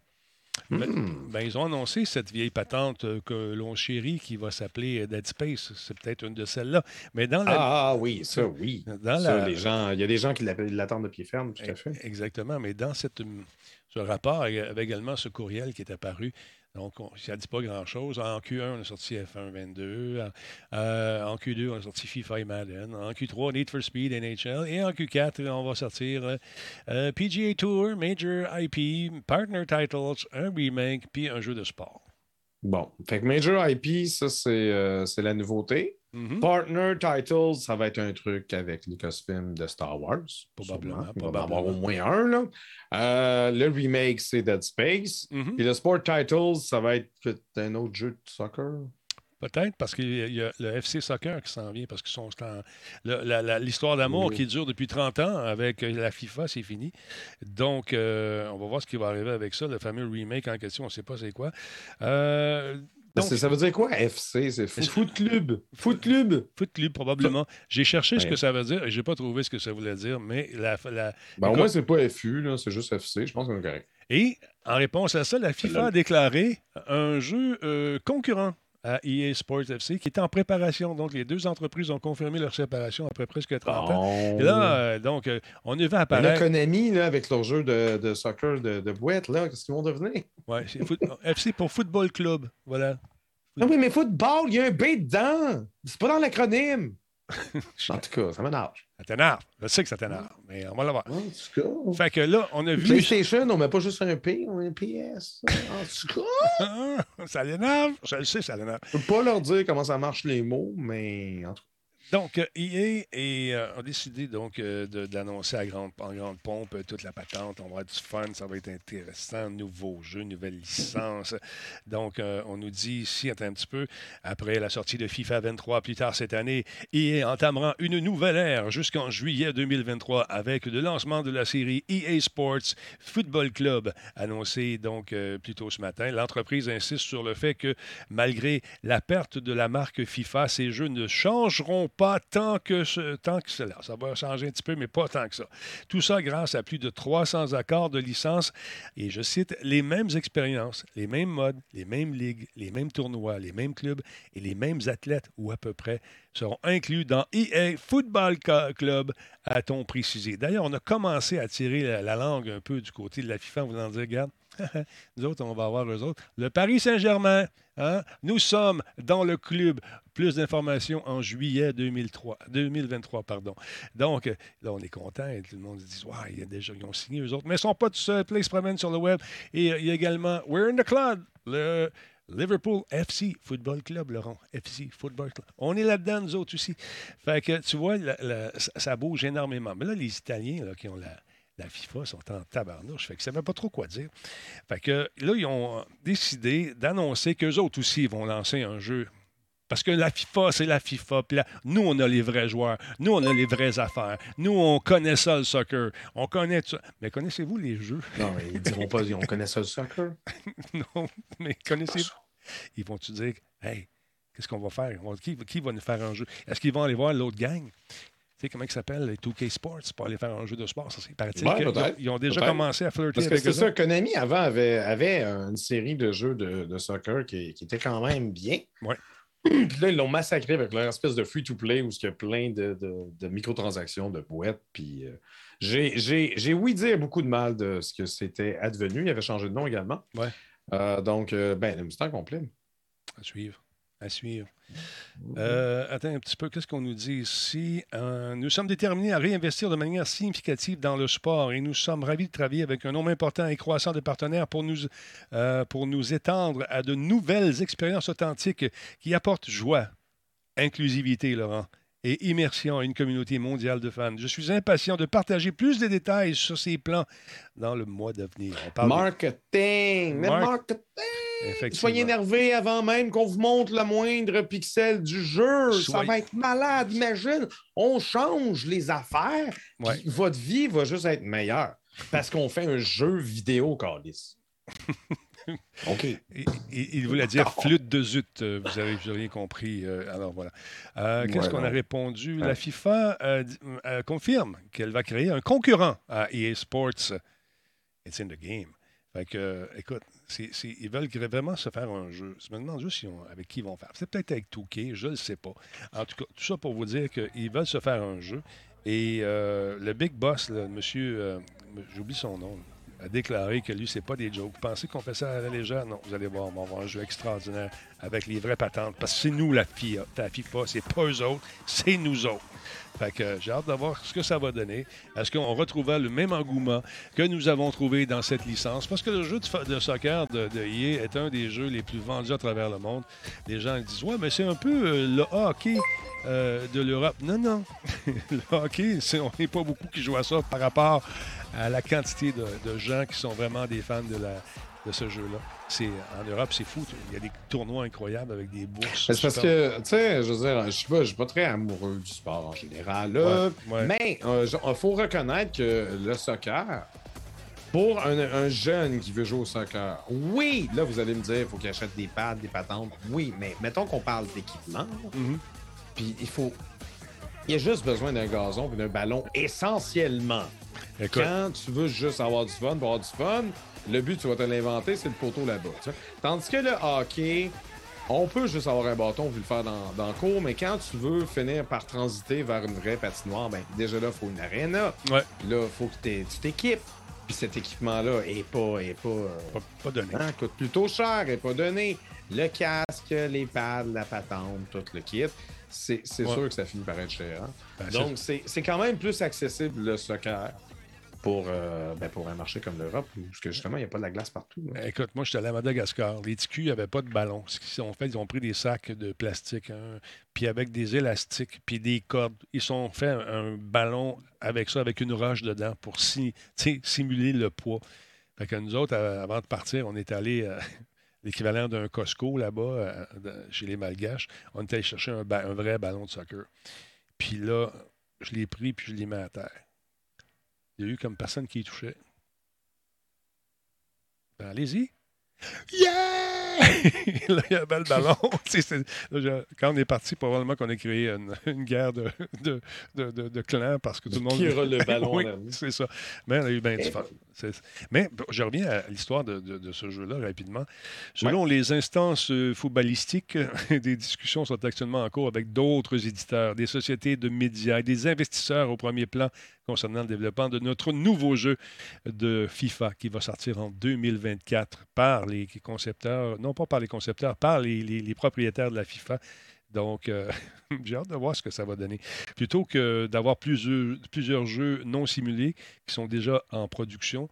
Ben, Hmm. ben, ils ont annoncé cette vieille patente euh, que l'on chérit qui va s'appeler euh, Dead Space. C'est peut-être une de celles-là. Mais dans la. Ah oui, ça, oui. Dans Ça, la- les gens, il y a des gens qui l'appellent- l'attendent de pied ferme, tout à fait. Exactement. Mais dans cette, hum, ce rapport, il y avait également ce courriel qui est apparu. Donc, on- ça ne dit pas grand-chose. En Q1, on a sorti F1 22. En, euh, en Q2, on a sorti FIFA et Madden. En Q3, Need for Speed, NHL. Et en Q4, on va sortir euh, euh, PGA Tour, Major IP, Partner Titles, un remake, puis un jeu de sport. Bon, fait que Major IP, ça, c'est la nouveauté. Mhm. Partner Titles, ça va être un truc avec Lucasfilm de Star Wars. Probablement. Il va avoir au moins un. Là. Euh, le remake, c'est Dead Space. Mhm. Puis le Sport Titles, ça va être peut-être un autre jeu de soccer. Peut-être parce qu'il y a- il y a le FC Soccer qui s'en vient parce qu'ils sont l'histoire d'amour Oui. qui dure depuis 30 ans avec la FIFA, c'est fini. Donc, euh, on va voir ce qui va arriver avec ça, le fameux remake en question, on ne sait pas c'est quoi. Euh, donc, ça veut dire quoi, FC? C'est Foot, Club. Foot Club. Foot Club, probablement. J'ai cherché ce que ça veut dire et je n'ai pas trouvé ce que ça voulait dire, mais la, la- Ben, au moins, c'est pas FU, c'est juste FC. Je pense qu'on est correct. Et en réponse à ça, la FIFA a déclaré un jeu euh, concurrent à EA Sports FC qui est en préparation. Donc, les deux entreprises ont confirmé leur séparation après presque 30 ans. Et là, euh, donc, euh, on a vu Ben là, apparaître. Konami, là, avec leur jeu de, de soccer de, de boîte, là, qu'est-ce qu'ils vont devenir? C'est foot- FC pour Football Club. Voilà. Ah oui, mais football, il y a un B dedans. C'est pas dans l'acronyme. En tout cas, ça m'énerve. Ça t'énerve. Je sais que ça t'énerve, mais on va l'avoir. En tout cas. Fait que là, on a vu. PlayStation, on met pas juste un P, on met un PS. En tout cas, ça l'énerve. Je le sais, ça l'énerve. je peux pas leur dire comment ça marche les mots, mais en tout Donc, EA est, a décidé donc d'annoncer à grande, en grande pompe toute la patente. On va avoir du fun, ça va être intéressant. Nouveau jeu, nouvelle licence. Donc, on nous dit ici, un petit peu, après la sortie de FIFA 23 plus tard cette année, EA entamera une nouvelle ère jusqu'en juillet 2023 avec le lancement de la série EA Sports Football Club, annoncé donc euh, plus tôt ce matin. L'entreprise insiste sur le fait que malgré la perte de la marque FIFA, ces jeux ne changeront pas tant que, tant que cela. Ça va changer un petit peu, mais pas tant que ça. Tout ça grâce à plus de 300 accords de licence et, je cite, les mêmes expériences, les mêmes modes, les mêmes ligues, les mêmes tournois, les mêmes clubs et les mêmes athlètes, ou à peu près, seront inclus dans EA Football Club, a-t-on précisé. D'ailleurs, on a commencé à tirer la, langue un peu du côté de la FIFA en voulant dire, regarde, nous autres, on va avoir eux autres. Le Paris Saint-Germain, hein? nous sommes dans le club. Plus d'informations en juillet 2003, 2023. Pardon. Donc, là, on est content. Et tout le monde dit ouais, il y a déjà, ils ont signé eux autres. Mais ils ne sont pas tout seuls. Ils se sur le web. Et euh, il y a également We're in the Club, le Liverpool FC Football Club, Laurent. FC Football Club. On est là-dedans, nous autres aussi. Fait que, tu vois, ça bouge énormément. Mais là, les Italiens là, qui ont la, la FIFA sont en tabarnouche. Fait que ça ne pas trop quoi dire. Fait que là, ils ont décidé d'annoncer qu'eux autres aussi vont lancer un jeu. Parce que la FIFA, c'est la FIFA. Puis là, nous, on a les vrais joueurs. Nous, on a les vraies affaires. Nous, on connaît ça, le soccer. On connaît ça. Mais connaissez-vous les jeux? Non, ils diront pas, on connaît ça, le soccer. non, mais connaissez-vous? Ils vont-tu dire, hey, qu'est-ce qu'on va faire? Qui, qui, va nous faire un jeu? Est-ce qu'ils vont aller voir l'autre gang? Sais, comment il s'appelle, les 2K Sports, pour aller faire un jeu de sport? Ça, c'est ouais, ils, ont déjà commencé à flirter Parce que c'est ça, Konami, avant, avait, avait une série de jeux de, de soccer qui, qui, était quand même bien. Ouais. Puis là, ils l'ont massacré avec leur espèce de free-to-play où il y a plein de, de, de microtransactions, de boîtes. Puis euh, j'ai oui dire beaucoup de mal de ce que c'était advenu. Il avait changé de nom également. Ouais. Euh, donc, euh, ben, le Mustang complet. À suivre. À suivre. Euh, attends un petit peu, qu'est-ce qu'on nous dit ici? nous sommes déterminés à réinvestir de manière significative dans le sport et nous sommes ravis de travailler avec un nombre important et croissant de partenaires pour nous, pour nous étendre à de nouvelles expériences authentiques qui apportent joie, inclusivité, Laurent, et immersion à une communauté mondiale de fans. Je suis impatient de partager plus de détails sur ces plans dans le mois d'avenir. Marketing! marketing! Soyez énervé avant même qu'on vous montre le moindre pixel du jeu. Ça va être malade. Imagine, on change les affaires. Votre vie va juste être meilleure parce qu'on fait un jeu vidéo, Carlis. OK. Il, voulait dire flûte de zut. Euh, vous avez, rien compris. Euh, alors voilà. Euh, qu'est-ce qu'on a répondu? La FIFA confirme qu'elle va créer un concurrent à EA Sports. It's in the game. Fait que, écoute, ils veulent vraiment se faire un jeu. Je me demande juste avec qui ils vont faire. C'est peut-être avec Touquet, je ne sais pas. En tout cas, tout ça pour vous dire qu'ils veulent se faire un jeu. Et le big boss, monsieur, j'oublie son nom, a déclaré que lui, c'est pas des jokes. Vous pensez qu'on fait ça à la légère? Non, vous allez voir, on va avoir un jeu extraordinaire avec les vraies patentes. Parce que c'est nous la FIA. La FIFA, c'est pas eux autres, c'est nous autres. Fait que j'ai hâte de voir ce que ça va donner. Est-ce qu'on retrouvera le même engouement que nous avons trouvé dans cette licence? Parce que le jeu de, soccer de, de EA est un des jeux les plus vendus à travers le monde. Les gens disent Ouais, mais c'est un peu euh, le hockey euh, de l'Europe. Non, non. le hockey, on n'est pas beaucoup qui jouent à ça par rapport à la quantité de, gens qui sont vraiment des fans de, la, de ce jeu-là. C'est, en Europe, c'est fou. Il y a des tournois incroyables avec des bourses. C'est parce que, tu sais, je veux dire, je suis pas, suis pas très amoureux du sport en général. Là, Mais il euh, faut reconnaître que le soccer, pour un, jeune qui veut jouer au soccer, oui, là, vous allez me dire, il faut qu'il achète des pads, des patentes. Oui, mais mettons qu'on parle d'équipement. Mm-hmm. Puis il faut. Il y a juste besoin d'un gazon et d'un ballon essentiellement. Quand tu veux juste avoir du fun pour avoir du fun, le but, tu vas te l'inventer, c'est le poteau là-bas. Tandis que le hockey, on peut juste avoir un bâton vu le faire dans, dans le cours, mais quand tu veux finir par transiter vers une vraie patinoire, ben déjà là, il faut une arena. Ouais. Puis là, il faut que tu t'équipes. Puis cet équipement-là est pas, est pas, euh, pas, donné. Hein, coûte plutôt cher, est pas donné. Le casque, les pads, la patente, tout le kit c'est sûr que ça finit par être cher. Hein. Ben, Donc, c'est quand même plus accessible le soccer pour, euh, ben, pour un marché comme l'Europe, parce que justement, il n'y a pas de la glace partout. Écoute, moi, j'étais allé à Madagascar. Les TQ n'avaient pas de ballon. Ce qu'ils ont fait, ils ont pris des sacs de plastique, hein, puis avec des élastiques, puis des cordes. Ils ont fait un, ballon avec ça, avec une roche dedans pour simuler le poids. Fait que nous autres, à- avant de partir, on est allé euh, l'équivalent d'un Costco là-bas, euh, chez les Malgaches. On est allé chercher un, un vrai ballon de soccer. Puis là, je l'ai pris, puis je l'ai mis à terre. Il y a eu comme personne qui y touchait. Ben, allez-y. Yeah! là, il y avait le ballon. Là, quand on est parti, probablement qu'on a créé une, une guerre de, de, de, de- de clans parce que tout le monde. Qui aura le ballon oui, c'est ça. Mais on a eu bien du fun. Mais je reviens à l'histoire de, de- de ce jeu-là rapidement. Selon les instances euh, footballistiques, des discussions sont actuellement en cours avec d'autres éditeurs, des sociétés de médias et des investisseurs au premier plan concernant le développement de notre nouveau jeu de FIFA qui va sortir en 2024 par les concepteurs, non pas par les concepteurs, par les, propriétaires de la FIFA. Donc, euh, j'ai hâte de voir ce que ça va donner. Plutôt que d'avoir plusieurs jeux non simulés qui sont déjà en production,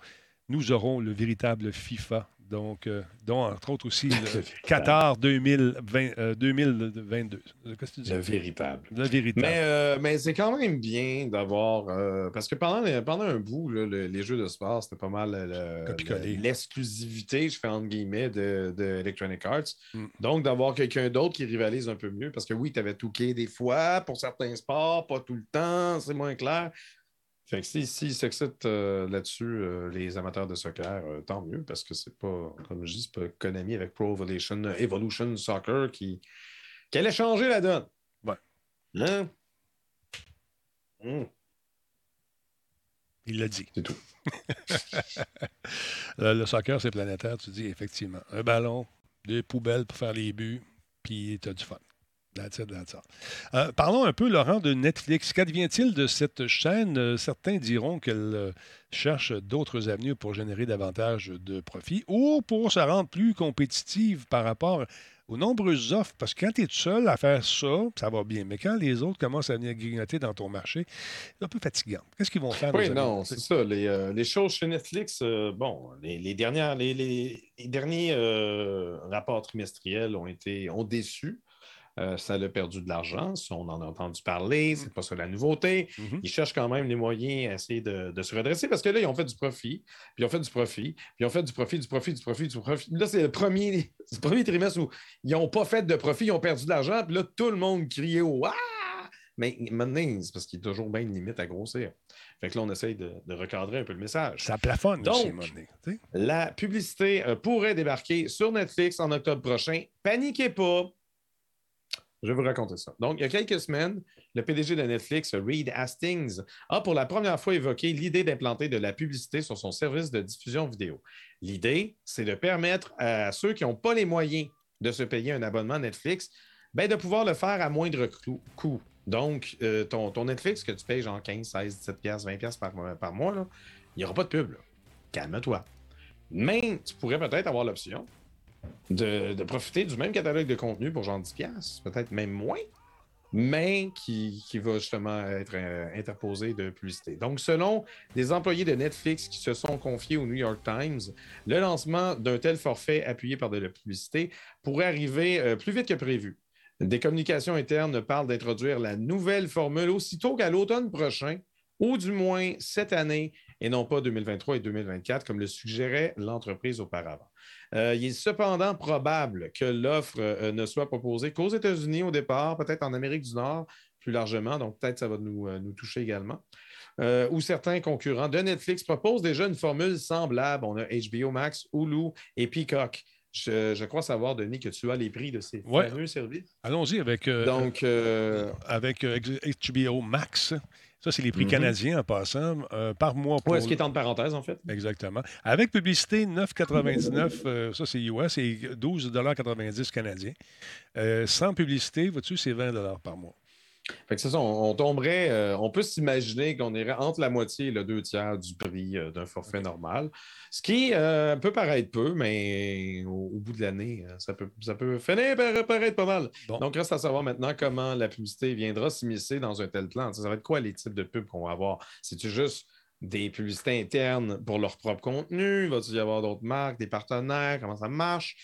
nous aurons le véritable FIFA. Donc, euh, dont entre autres aussi le. Qatar 2020, euh, 2022. Qu'est-ce que tu dis? Le véritable. Le véritable. Mais, euh, mais c'est quand même bien d'avoir. euh, parce que pendant, pendant un bout, là, le- les jeux de sport, c'était pas mal le- l'exclusivité, je fais entre guillemets, de, de Electronic Arts. Mm. Donc, d'avoir quelqu'un d'autre qui rivalise un peu mieux. Parce que oui, tu avais Touquet des fois pour certains sports, pas tout le temps, c'est moins clair. Fait que si, si s'excitent euh, là-dessus, euh, les amateurs de soccer, euh, tant mieux, parce que c'est pas, comme je dis, c'est pas Konami avec Pro Evolution, Evolution Soccer qui, qui allait changer la donne. Ouais. Hein? Hum, Il l'a dit. c'est tout. le, le soccer, c'est planétaire, tu dis effectivement. Un ballon, des poubelles pour faire les buts, puis tu as du fun. That's it, that's all. Euh, parlons un peu, Laurent, de Netflix. Qu'advient-il de cette chaîne? Euh, certains diront qu'elle euh, cherche d'autres avenues pour générer davantage de profits ou pour se rendre plus compétitive par rapport aux nombreuses offres. Parce que quand tu es seul à faire ça, ça va bien. Mais quand les autres commencent à venir grignoter dans ton marché, c'est un peu fatigant. Qu'est-ce qu'ils vont faire? Oui, non, c'est ça. Les, euh, les choses chez Netflix, euh, bon, les, les dernières, les, les- les derniers euh, rapports trimestriels ont été ont déçu. Euh, ça a perdu de l'argent, ça, on en a entendu parler, c'est pas ça la nouveauté. Mhm. Ils cherchent quand même les moyens à essayer de, de se redresser parce que là, ils ont fait du profit, puis ils ont fait du profit, puis ils ont fait du profit, du profit, du profit, du profit. Là, c'est le premier, le premier trimestre où ils n'ont pas fait de profit, ils ont perdu de l'argent, puis là, tout le monde criait au Ah! Mais maintenant, c'est parce qu'il y a toujours bien une limite à grossir. Fait que là, on essaye de, de recadrer un peu le message. Ça plafonne Donc, aussi, donné. La publicité euh, pourrait débarquer sur Netflix en octobre prochain. Paniquez pas. Je vais vous raconter ça. Donc, il y a quelques semaines, le PDG de Netflix, Reed Hastings, a pour la première fois évoqué l'idée d'implanter de la publicité sur son service de diffusion vidéo. L'idée, c'est de permettre à ceux qui n'ont pas les moyens de se payer un abonnement Netflix, ben, de pouvoir le faire à moindre coût. Donc, euh, ton, ton Netflix que tu payes genre 15, 16, 17 piastres, 20 piastres par, mois- par mois, il n'y aura pas de pub. Calme-toi. Mais tu pourrais peut-être avoir l'option de, profiter du même catalogue de contenu pour genre 10 piastres, peut-être même moins, mais qui, qui va justement être euh, interposé de publicité. Donc, selon des employés de Netflix qui se sont confiés au New York Times, le lancement d'un tel forfait appuyé par de la publicité pourrait arriver euh, plus vite que prévu. Des communications internes parlent d'introduire la nouvelle formule aussitôt qu'à l'automne prochain, ou du moins cette année, et non pas 2023 et 2024, comme le suggérait l'entreprise auparavant. Euh, il est cependant probable que l'offre euh, ne soit proposée qu'aux États-Unis au départ, peut-être en Amérique du Nord plus largement, donc peut-être ça va nous, euh, nous toucher également. Euh, où certains concurrents de Netflix proposent déjà une formule semblable. On a HBO Max, Hulu et Peacock. Je, je crois savoir, Denis, que tu as les prix de ces Ouais. fameux services. Allons-y avec, euh, Donc, euh, avec HBO Max. Ça, c'est les prix Mhm. canadiens en passant, euh, par mois. Pour... ouais, ce qui est entre parenthèses, en fait. Exactement. Avec publicité, 9,99, euh, ça c'est US, et 12,90 canadiens. Euh, sans publicité, vois-tu, c'est 20 par mois. Fait que c'est ça, on, on tomberait, euh, on peut s'imaginer qu'on irait entre la moitié et le deux tiers du prix euh, d'un forfait normal. Ce qui euh, peut paraître peu, mais au, au bout de l'année, ça peut, ça peut finir par paraître pas mal. Bon. Donc, reste à savoir maintenant comment la publicité viendra s'immiscer dans un tel plan. Ça va être quoi les types de pubs qu'on va avoir? C'est-tu juste des publicités internes pour leur propre contenu? Va-t-il y avoir d'autres marques, des partenaires? Comment ça marche?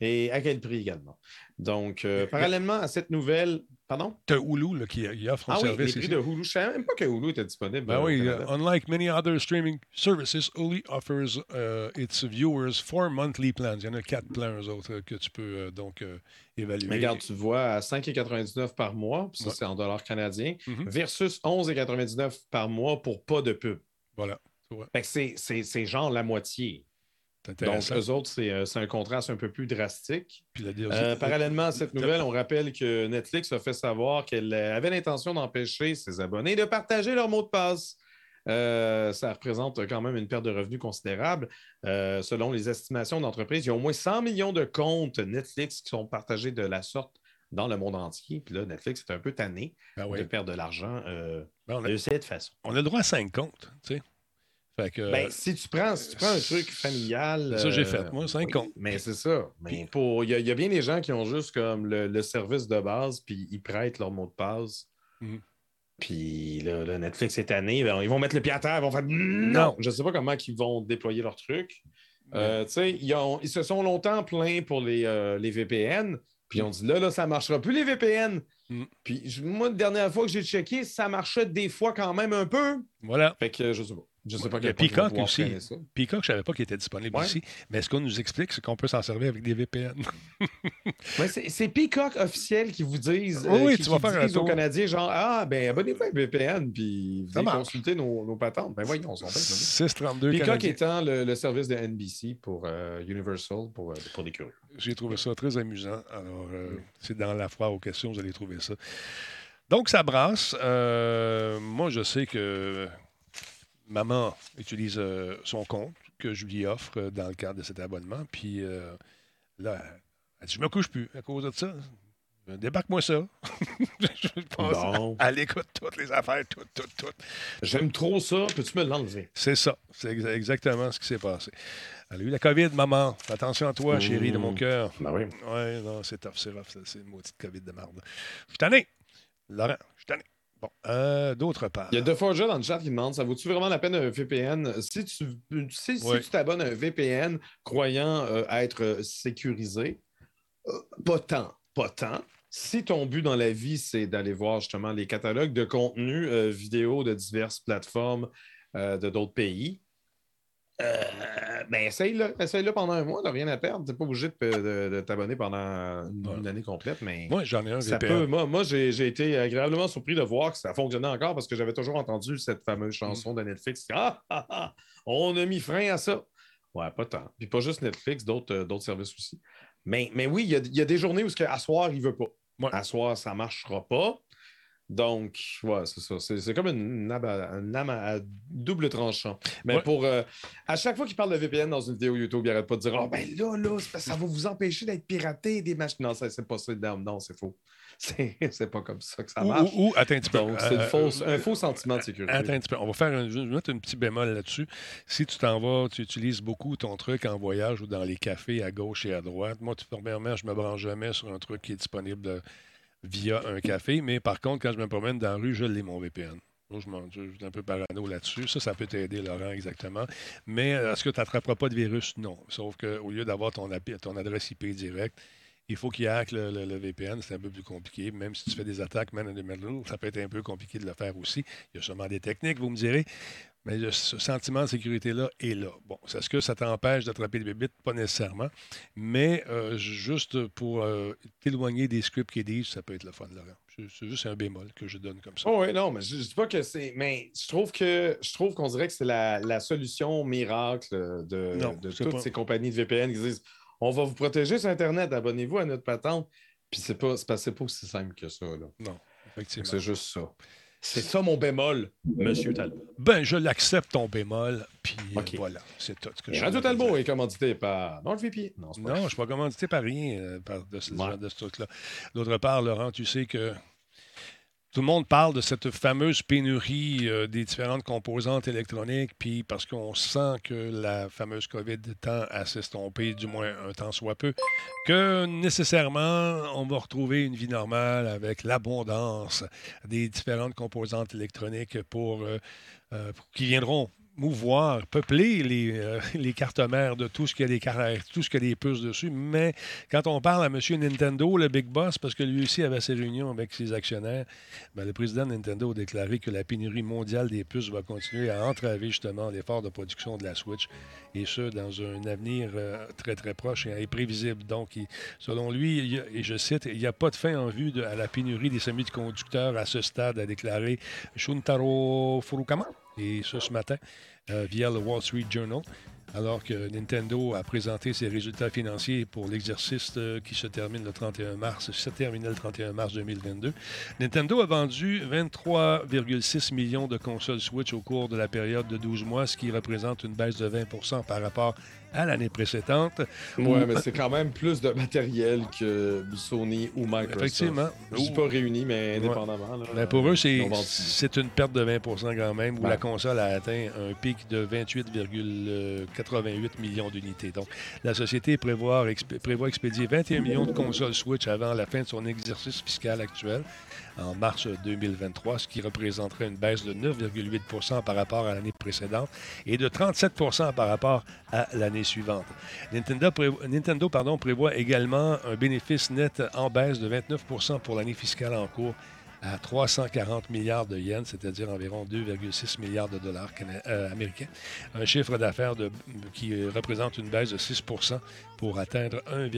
Et à quel prix également? Donc, euh, parallèlement à cette nouvelle, pardon? Tu as Hulu là, qui, qui, offre un ah service. Oui, les prix de Hulu. Je ne savais même pas que Hulu était disponible. Ben oui, uh, unlike many other streaming services, Hulu offers uh, its viewers four monthly plans. Il y en a quatre plans, eux autres, que tu peux donc évaluer. Mais regarde, tu vois, à 5,99 par mois, ça ouais. c'est en dollars canadiens, mm -hmm. versus 11,99 par mois pour pas de pub. Voilà. Fait que c'est genre la moitié. Donc, eux autres, c'est un contraste un peu plus drastique. Puis la euh, parallèlement à cette nouvelle, on rappelle que Netflix a fait savoir qu'elle avait l'intention d'empêcher ses abonnés de partager leur mot de passe. Euh, ça représente quand même une perte de revenus considérable. Euh, selon les estimations d'entreprises, il y a au moins 100 millions de comptes Netflix qui sont partagés de la sorte dans le monde entier. Puis là, Netflix est un peu tanné ben oui. de perdre de l'argent euh, ben de cette façon. On a le droit à 5 comptes, tu sais. Fait que, ben, si tu prends, si tu prends un truc familial. Ça, j'ai fait, moi, 5 oui, comptes. Mais c'est ça. Pour. Il y, y, a bien des gens qui ont juste comme le, le, service de base, puis ils prêtent leur mot de passe. Mm. Puis là, là, Netflix est année, ben, ils vont mettre le pied à terre, ils vont faire non. Je ne sais pas comment ils vont déployer leur truc. Euh, ils, ont, ils se sont longtemps plaints pour les, euh, les VPN. Puis on dit là, là, ça ne marchera plus les VPN. Mm. Puis moi, la dernière fois que j'ai checké, ça marchait des fois quand même un peu. Voilà. Fait que je sais pas. Je sais pas a Peacock aussi. Peacock, je ne savais pas qu'il était disponible ouais. ici. Mais ce qu'on nous explique, c'est qu'on peut s'en servir avec des VPN. ouais, c'est Peacock officiel qui vous disent, oh, oui, euh, tu vas faire un aux Canadiens, genre, ah, ben abonnez-vous avec VPN, puis venez consulter nos, nos patentes. Ben voyons, on s'en fait. 632 Peacock Canadiens. étant le, le service de NBC pour euh, Universal, pour, euh, pour des curieux. J'ai trouvé ça très amusant. Alors, euh, c'est dans la foire aux questions, vous allez trouver ça. Donc, ça brasse. Moi, je sais que maman utilise euh, son compte que je lui offre euh, dans le cadre de cet abonnement. Puis euh, là, elle dit Je me couche plus à cause de ça. Débarque-moi ça. je pense Bon. à l'écoute toutes les affaires, toutes, toutes, toutes. J'aime trop ça, peux-tu me l'enlever? C'est ça. C'est exa- exactement ce qui s'est passé. Elle a eu la COVID, maman. Attention à toi, Mmh. chérie de mon cœur. Ben oui. Ouais, non, c'est tough, c'est rough. C'est une maudite COVID de merde. Je suis tanné. Laurent, je suis tanné. Bon, euh, d'autre part. Il y a deux fois dans le chat qui demande ça vaut-tu vraiment la peine un VPN Si tu si, si Oui. tu t'abonnes à un VPN croyant euh, être euh, sécurisé, euh, pas tant, pas tant. Si ton but dans la vie, c'est d'aller voir justement les catalogues de contenu vidéo de diverses plateformes de d'autres pays, euh, ben essaye-le. Essaye-le pendant un mois, t'as rien à perdre. T'es pas obligé de, de- de t'abonner pendant une, Ouais. année complète, mais. Moi, j'en ai un Ça peut, moi, moi j'ai j'ai été agréablement surpris de voir que ça fonctionnait encore parce que j'avais toujours entendu cette fameuse chanson de Netflix. Ah, ah, ah, on a mis frein à ça. Ouais, pas tant. Puis pas juste Netflix, d'autres euh, d'autres services aussi. Mais, mais oui, il y a, y a des journées où à soir, il ne veut pas. Ouais. À soir, ça ne marchera pas. Donc, ouais, c'est ça. C'est comme une, âme à, double tranchant. Mais Ouais. pour. euh, à chaque fois qu'il parle de VPN dans une vidéo YouTube, il n'arrête pas de dire Oh, ben là, là, ça va vous empêcher d'être piraté des machines. Non, ça, c'est pas ça. Non, non, c'est faux. C'est pas comme ça que ça Ou, marche. ou- ou- attends un petit peu. Donc, c'est Euh, fausse- un faux sentiment de sécurité. Attends un petit peu. On va faire un, je vais mettre un petit bémol là-dessus. Si tu t'en vas, tu utilises beaucoup ton truc en voyage ou dans les cafés à gauche et à droite. Moi, tout premièrement, je me branche jamais sur un truc qui est disponible euh, via un café. Mais par contre, quand je me promène dans la rue, je l'ai mon VPN. Je, je suis un peu parano là-dessus. Ça, ça peut t'aider, Laurent, exactement. Mais euh, est-ce que tu n'attraperas pas de virus? Non. Sauf qu'au lieu d'avoir ton, adresse IP directe, il faut qu'il hack le, VPN. C'est un peu plus compliqué. Même si tu fais des attaques man in the ça peut être un peu compliqué de le faire aussi. Il y a sûrement des techniques, vous me direz. Mais le- ce sentiment de sécurité-là est là. Bon, est-ce que ça t'empêche d'attraper des bébites? Pas nécessairement. Mais euh, juste pour euh, t'éloigner des scripts qui disent, ça peut être le fun, Laurent. C'est juste un bémol que je donne comme ça. Oh oui, non, mais je, je dis pas que c'est. Mais je trouve que je trouve qu'on dirait que c'est la, la solution miracle de, Non, de c'est toutes pas- ces compagnies de VPN qui disent On va vous protéger sur Internet, abonnez-vous à notre patente. Puis c'est pas, pas, pas aussi simple que ça. Là. Non, effectivement. C'est juste ça. C'est ça mon bémol, Monsieur Talbot. Ben, je l'accepte, ton bémol, puis voilà, c'est tout ce que Et je Radio Talbot est commandité par. Non, pas Non, je ne suis pas commandité par rien euh, par de ce, Ouais. ce truc-là. D'autre part, Laurent, tu sais que tout le monde parle de cette fameuse pénurie euh, des différentes composantes électroniques, puis parce qu'on sent que la fameuse COVID tend à s'estomper, du moins un temps soit peu, que nécessairement, on va retrouver une vie normale avec l'abondance des différentes composantes électroniques pour, euh, euh, qui viendront mouvoir, peupler les, euh, cartes mères de tout ce qui a des tout ce qui a des puces dessus. Mais quand on parle à M. Nintendo, le big boss, parce que lui aussi avait ses réunions avec ses actionnaires, ben, le président de Nintendo a déclaré que la pénurie mondiale des puces va continuer à entraver justement l'effort de production de la Switch, et ce, dans un avenir euh, très, très proche et imprévisible. Donc, selon lui, et je cite, il n'y a pas de fin en vue à la pénurie des semi-conducteurs à ce stade, a déclaré Shuntaro Furukama. Et ça, ce matin, euh, via le Wall Street Journal, alors que Nintendo a présenté ses résultats financiers pour l'exercice euh, qui se termine le 31 mars, se terminait le 31 mars 2022. Nintendo a vendu 23,6 millions de consoles Switch au cours de la période de 12 mois, ce qui représente une baisse de 20% par rapport à l'année précédente. Oui, mais c'est quand même plus de matériel que Sony ou Microsoft. Effectivement. Je pas réunis, mais indépendamment. Ben, pour eux, c'est une perte de 20% quand même, où la console a atteint un pic de 28,88 millions d'unités. Donc, la société prévoit, expédier 21 millions de consoles Switch avant la fin de son exercice fiscal actuel en mars 2023, ce qui représenterait une baisse de 9,8% par rapport à l'année précédente et de 37% par rapport à l'année suivante. Nintendo, prévoit également un bénéfice net en baisse de 29% pour l'année fiscale en cours à 340 milliards de yens, c'est-à-dire environ 2,6 milliards de dollars euh, américains. Un chiffre d'affaires qui représente une baisse de 6% pour atteindre 1,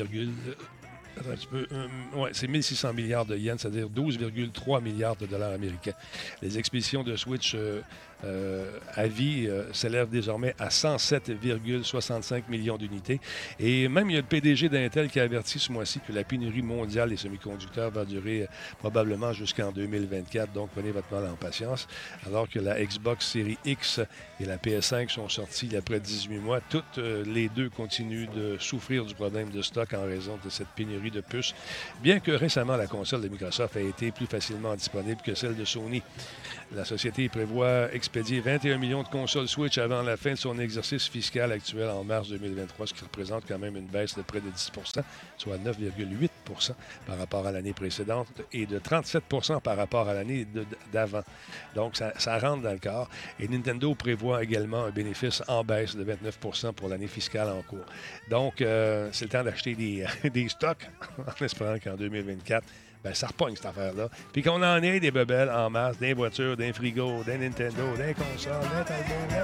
ouais, c'est 1600 milliards de yens, c'est-à-dire 12,3 milliards de dollars américains. Les expéditions de Switch euh, euh, à vie euh, s'élève désormais à 107,65 millions d'unités. Et même il y a le PDG d'Intel qui a averti ce mois-ci que la pénurie mondiale des semi-conducteurs va durer euh, probablement jusqu'en 2024. Donc, prenez votre mal en patience. Alors que la Xbox Series X et la PS5 sont sorties après 18 mois, toutes les deux continuent de souffrir du problème de stock en raison de cette pénurie de puces, bien que récemment la console de Microsoft a été plus facilement disponible que celle de Sony. La société prévoit expédier 21 millions de consoles Switch avant la fin de son exercice fiscal actuel en mars 2023, ce qui représente quand même une baisse de près de 10% soit 9,8% par rapport à l'année précédente et de 37% par rapport à l'année d'avant. Donc, ça, rentre dans le corps. Et Nintendo prévoit également un bénéfice en baisse de 29% pour l'année fiscale en cours. Donc, euh, c'est le temps d'acheter des, des stocks en espérant qu'en 2024, ben, ça repogne cette affaire-là. Puis qu'on en ait des bebelles en masse, des voitures, des frigos, des Nintendo, des consoles, des.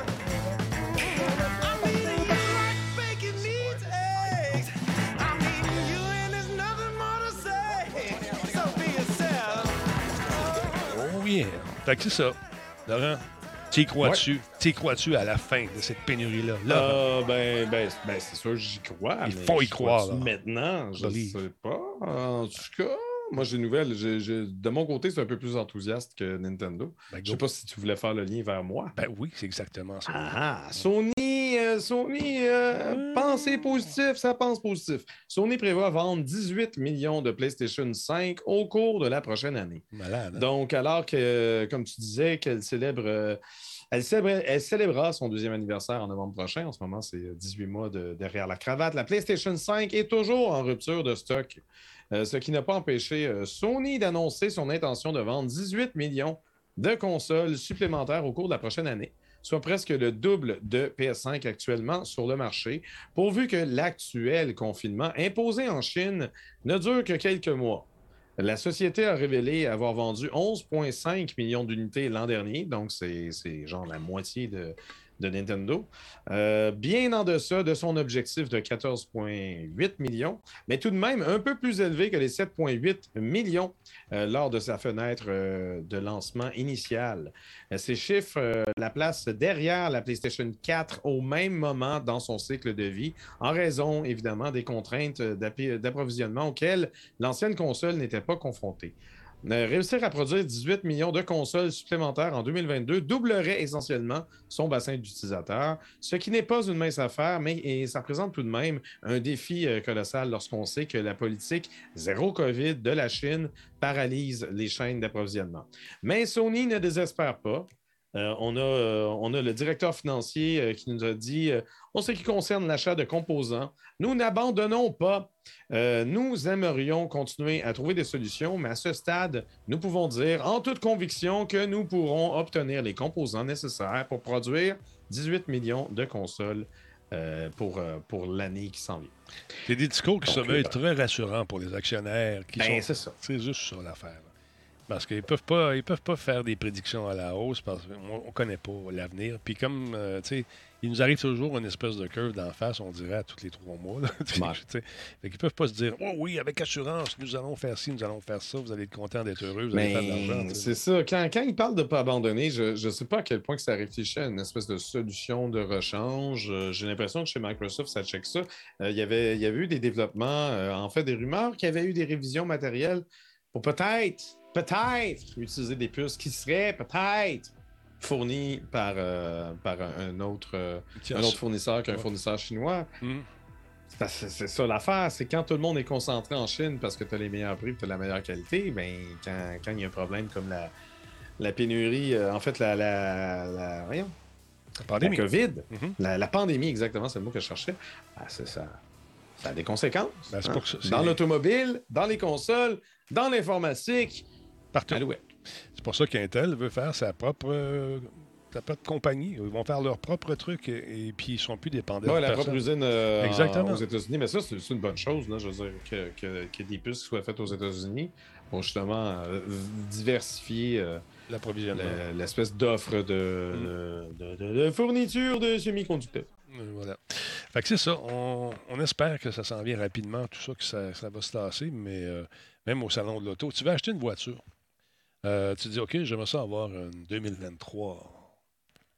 Oh yeah! Fait que c'est ça. Laurent, tu crois-tu? Tu crois-tu à la fin de cette pénurie-là? Là, euh, ben, ben, ben c'est sûr, j'y crois. Il faut y croire. Maintenant, je ne sais pas. En tout cas, moi, j'ai une nouvelle. de mon côté, c'est un peu plus enthousiaste que Nintendo. Ben, je sais pas si tu voulais faire le lien vers moi. Ben oui, c'est exactement ça. Ah, Sony, euh, Sony, euh, pensez positif, ça pense positif. Sony prévoit vendre 18 millions de PlayStation 5 au cours de la prochaine année. Malade. Hein? Donc, alors que, comme tu disais, qu'elle célèbre. Euh, elle, elle, célébrera son deuxième anniversaire en novembre prochain. En ce moment, c'est 18 mois derrière la cravate. La PlayStation 5 est toujours en rupture de stock. Euh, ce qui n'a pas empêché euh, Sony d'annoncer son intention de vendre 18 millions de consoles supplémentaires au cours de la prochaine année, soit presque le double de PS5 actuellement sur le marché, pourvu que l'actuel confinement imposé en Chine ne dure que quelques mois. La société a révélé avoir vendu 11,5 millions d'unités l'an dernier, donc c'est genre la moitié de, de Nintendo, euh, bien en deçà de son objectif de 14,8 millions, mais tout de même un peu plus élevé que les 7,8 millions euh, lors de sa fenêtre euh, de lancement initiale. ces chiffres la placent derrière la PlayStation 4 au même moment dans son cycle de vie, en raison évidemment des contraintes d'approvisionnement auxquelles l'ancienne console n'était pas confrontée. Réussir à produire 18 millions de consoles supplémentaires en 2022 doublerait essentiellement son bassin d'utilisateurs, ce qui n'est pas une mince affaire, mais ça représente tout de même un défi euh, colossal lorsqu'on sait que la politique zéro COVID de la Chine paralyse les chaînes d'approvisionnement. Mais Sony ne désespère pas. Euh, on, a, euh, on, a, le directeur financier qui nous a dit en ce qui concerne l'achat de composants, nous n'abandonnons pas. Euh, nous aimerions continuer à trouver des solutions, mais à ce stade, nous pouvons dire en toute conviction que nous pourrons obtenir les composants nécessaires pour produire 18 millions de consoles euh, pour, euh, pour l'année qui s'en vient. C'est des discours qui se veulent euh, très rassurants pour les actionnaires. Qui Ben, sont... c'est ça. C'est juste ça l'affaire. Parce qu'ils peuvent pas, ils peuvent pas faire des prédictions à la hausse parce qu'on ne connaît pas l'avenir. Puis comme, euh, tu sais, il nous arrive toujours une espèce de curve d'en face, on dirait à tous les trois mois. Là. Fait qu'ils peuvent pas se dire, oh oui, avec assurance, nous allons faire ci, nous allons faire ça, vous allez être content d'être heureux, vous allez faire de l'argent. Mais sais. c'est ça. Quand, quand il parle de ne pas abandonner, je ne sais pas à quel point que ça réfléchit à une espèce de solution de rechange. Euh, J'ai l'impression que chez Microsoft, ça check ça. Euh, il, y avait, il y avait eu des développements, euh, en fait, des rumeurs qu'il y avait eu des révisions matérielles pour peut-être, peut-être utiliser des puces qui seraient peut-être fournies par, euh, par un, autre, euh, un autre fournisseur qu'un fournisseur chinois. hum, C'est ça l'affaire, c'est quand tout le monde est concentré en Chine parce que tu as les meilleurs prix et tu as la meilleure qualité, ben, quand, quand il y a un problème comme la, la pénurie, euh, en fait, la, la, la, voyons, la la pandémie. COVID, Mhm. la, la pandémie, exactement, c'est le mot que je cherchais, ben, c'est ça. Ça a des conséquences. Ben, hein? pour ça- c'est- Dans l'automobile, dans les consoles, dans l'informatique. Partout. Alouette. C'est pour ça qu'Intel veut faire sa propre, euh, sa propre compagnie. Ils vont faire leur propre truc et, et puis ils sont plus dépendants de la personne. propre usine euh, Exactement. aux États-Unis. Mais ça, c'est une bonne chose, là, je veux dire, que, que, que des puces soient faites aux États-Unis pour justement euh, diversifier euh, l'espèce d'offre de, de, de- de fourniture de semi-conducteurs. Voilà. Fait que c'est ça. On, on espère que ça s'en vient rapidement, tout ça, que ça, ça va se tasser, mais même au salon de l'auto, tu veux acheter une voiture? Euh, tu dis, OK, j'aimerais ça avoir une 2023.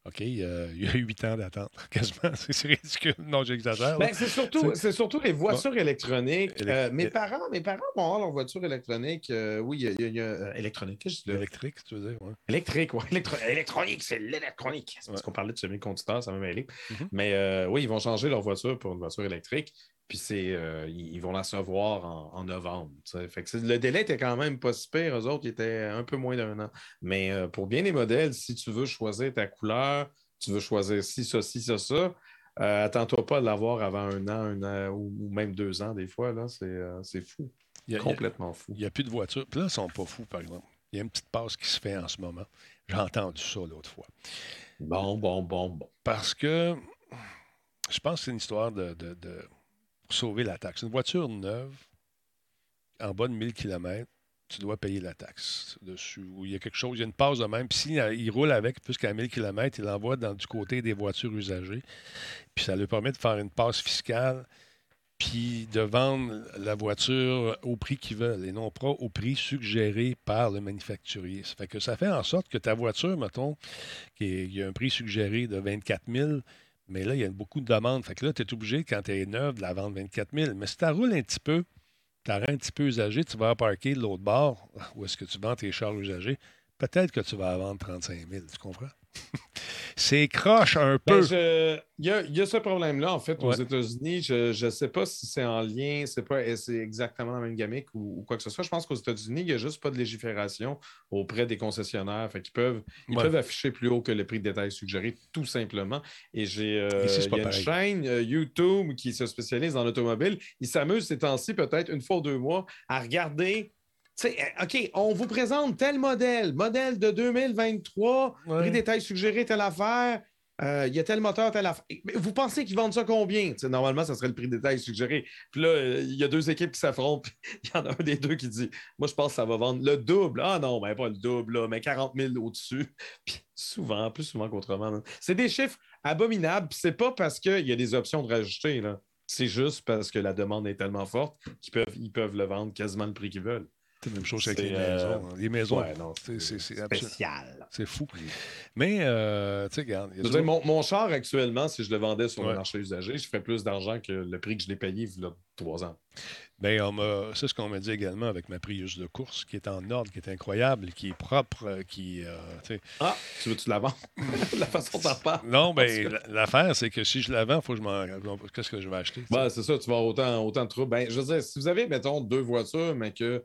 OK, euh, il y a huit ans d'attente, quasiment. C'est ridicule. Non, j'exagère. Ben, c'est surtout, surtout les voitures électroniques. Élec- Euh, mes, parents, mes parents vont avoir leur voiture électronique. euh, oui, il y a, il y électronique. je? Électrique, tu veux dire, ouais. Électrique, oui. électronique, c'est l'électronique. C'est parce Ouais. qu'on parlait de semi-conducteurs, ça m'a mêlé. Mhm. Mais oui, ils vont changer leur voiture pour une voiture électrique. Puis c'est, euh, ils vont la recevoir en, en novembre. Fait que le délai était quand même pas si pire. Eux autres, ils étaient un peu moins d'un an. Mais euh, pour bien les modèles, si tu veux choisir ta couleur, tu veux choisir ci, ça, ci, ça, ça, euh, attends-toi pas de l'avoir avant un an, un an ou, ou même deux ans des fois. Là, c'est, fou. A- Complètement fou. Il n'y a plus de voitures. Puis là, ils sont pas fous, par exemple. Il y a une petite passe qui se fait en ce moment. J'ai entendu ça l'autre fois. Bon, bon, bon, bon. Parce que je pense que c'est une histoire de, de- de- pour sauver la taxe. Une voiture neuve, en bas de 1000 km, tu dois payer la taxe dessus. Il y a quelque chose, il y a une passe de même. Puis s'il roule avec plus qu'à 1000 km, il l'envoie dans, du côté des voitures usagées. Puis ça lui permet de faire une passe fiscale puis de vendre la voiture au prix qu'ils veulent et non pas au prix suggéré par le manufacturier. Ça fait que ça fait en sorte que ta voiture, mettons, qui il a un prix suggéré de 24 000, mais là, il y a beaucoup de demandes. Fait que là, tu es obligé, quand tu es neuve, de la vendre 24 000. Mais si tu roules un petit peu, tu un petit peu usagé, tu vas parker de l'autre bord, où est-ce que tu vends tes chars usagés, peut-être que tu vas la vendre 35 000. Tu comprends? C'est croche un peu. Ben, je- Il y, a, il y a ce problème-là, en fait, aux Ouais. États-Unis. Je ne sais pas si c'est en lien, c'est pas exactement la même gamique ou, ou quoi que ce soit. Je pense qu'aux États-Unis, il n'y a juste pas de légifération auprès des concessionnaires. Fait qu'ils peuvent, ils Ouais. peuvent afficher plus haut que le prix de détail suggéré, tout simplement. Et j'ai euh, une chaîne euh, YouTube qui se spécialise dans l'automobile. Ils s'amusent ces temps-ci, peut-être une fois ou deux mois, à regarder. Euh, OK, on vous présente tel modèle, modèle de 2023, Ouais. prix détail suggéré, telle affaire. Euh, il y a tel moteur, telle affaire. Mais vous pensez qu'ils vendent ça combien? Normalement, ça serait le prix détail suggéré. Puis là, euh, il y a deux équipes qui s'affrontent. puis Il y en a un des deux qui dit Moi, je pense que ça va vendre le double. Ah non, mais pas le double, là, mais 40 000 au-dessus. Puis souvent, plus souvent qu'autrement. C'est des chiffres abominables. Puis c'est pas parce qu'il y a des options de rajouter. C'est juste parce que la demande est tellement forte qu'ils peuvent, ils peuvent le vendre quasiment le prix qu'ils veulent. C'est la même chose avec les euh, maisons. hein. Les maisons, Ouais, c'est- spécial. c'est fou. Mais, euh, tu sais, regarde. a toujours- mon, mon char actuellement, si je le vendais sur Ouais. le marché usagé, je ferais plus d'argent que le prix que je l'ai payé il y a trois ans. M'a- c'est ce qu'on m'a dit également avec ma Prius de course, qui est en ordre, qui est incroyable, qui est propre, euh, qui. euh, Ah, tu veux-tu la vendre? la façon dont t'en parles. non, la- l'affaire, c'est que si je la vends, faut que je m'en. Qu'est-ce que je vais acheter? Ben, c'est ça, tu vas avoir autant, autant de troubles. Ben, je veux dire, si vous avez, mettons, deux voitures, mais que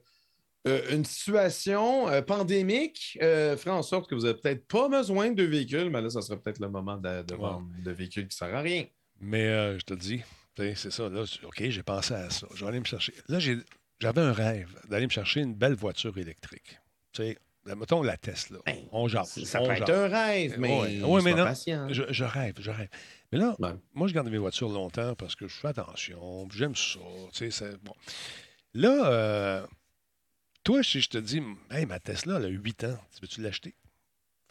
euh, une situation euh, pandémique euh, ferait en sorte que vous n'avez peut-être pas besoin de deux véhicules, mais là, ça serait peut-être le moment de, de Ouais. vendre de véhicules qui ne servent à rien. Mais je te le dis, c'est ça. Là, OK, j'ai pensé à ça. Je vais aller me chercher. Là, j'avais un rêve d'aller me chercher une belle voiture électrique. Tu sais, mettons la Tesla. Ben, on jase. Ça on peut jase. être un rêve, mais, Ouais, ouais, mais non. Je, je rêve, je rêve. Mais là, moi, je garde mes voitures longtemps parce que je fais attention, j'aime ça. Tu sais, bon. Là, toi, si je te dis, hey, ma Tesla, elle a 8 ans, tu veux-tu l'acheter?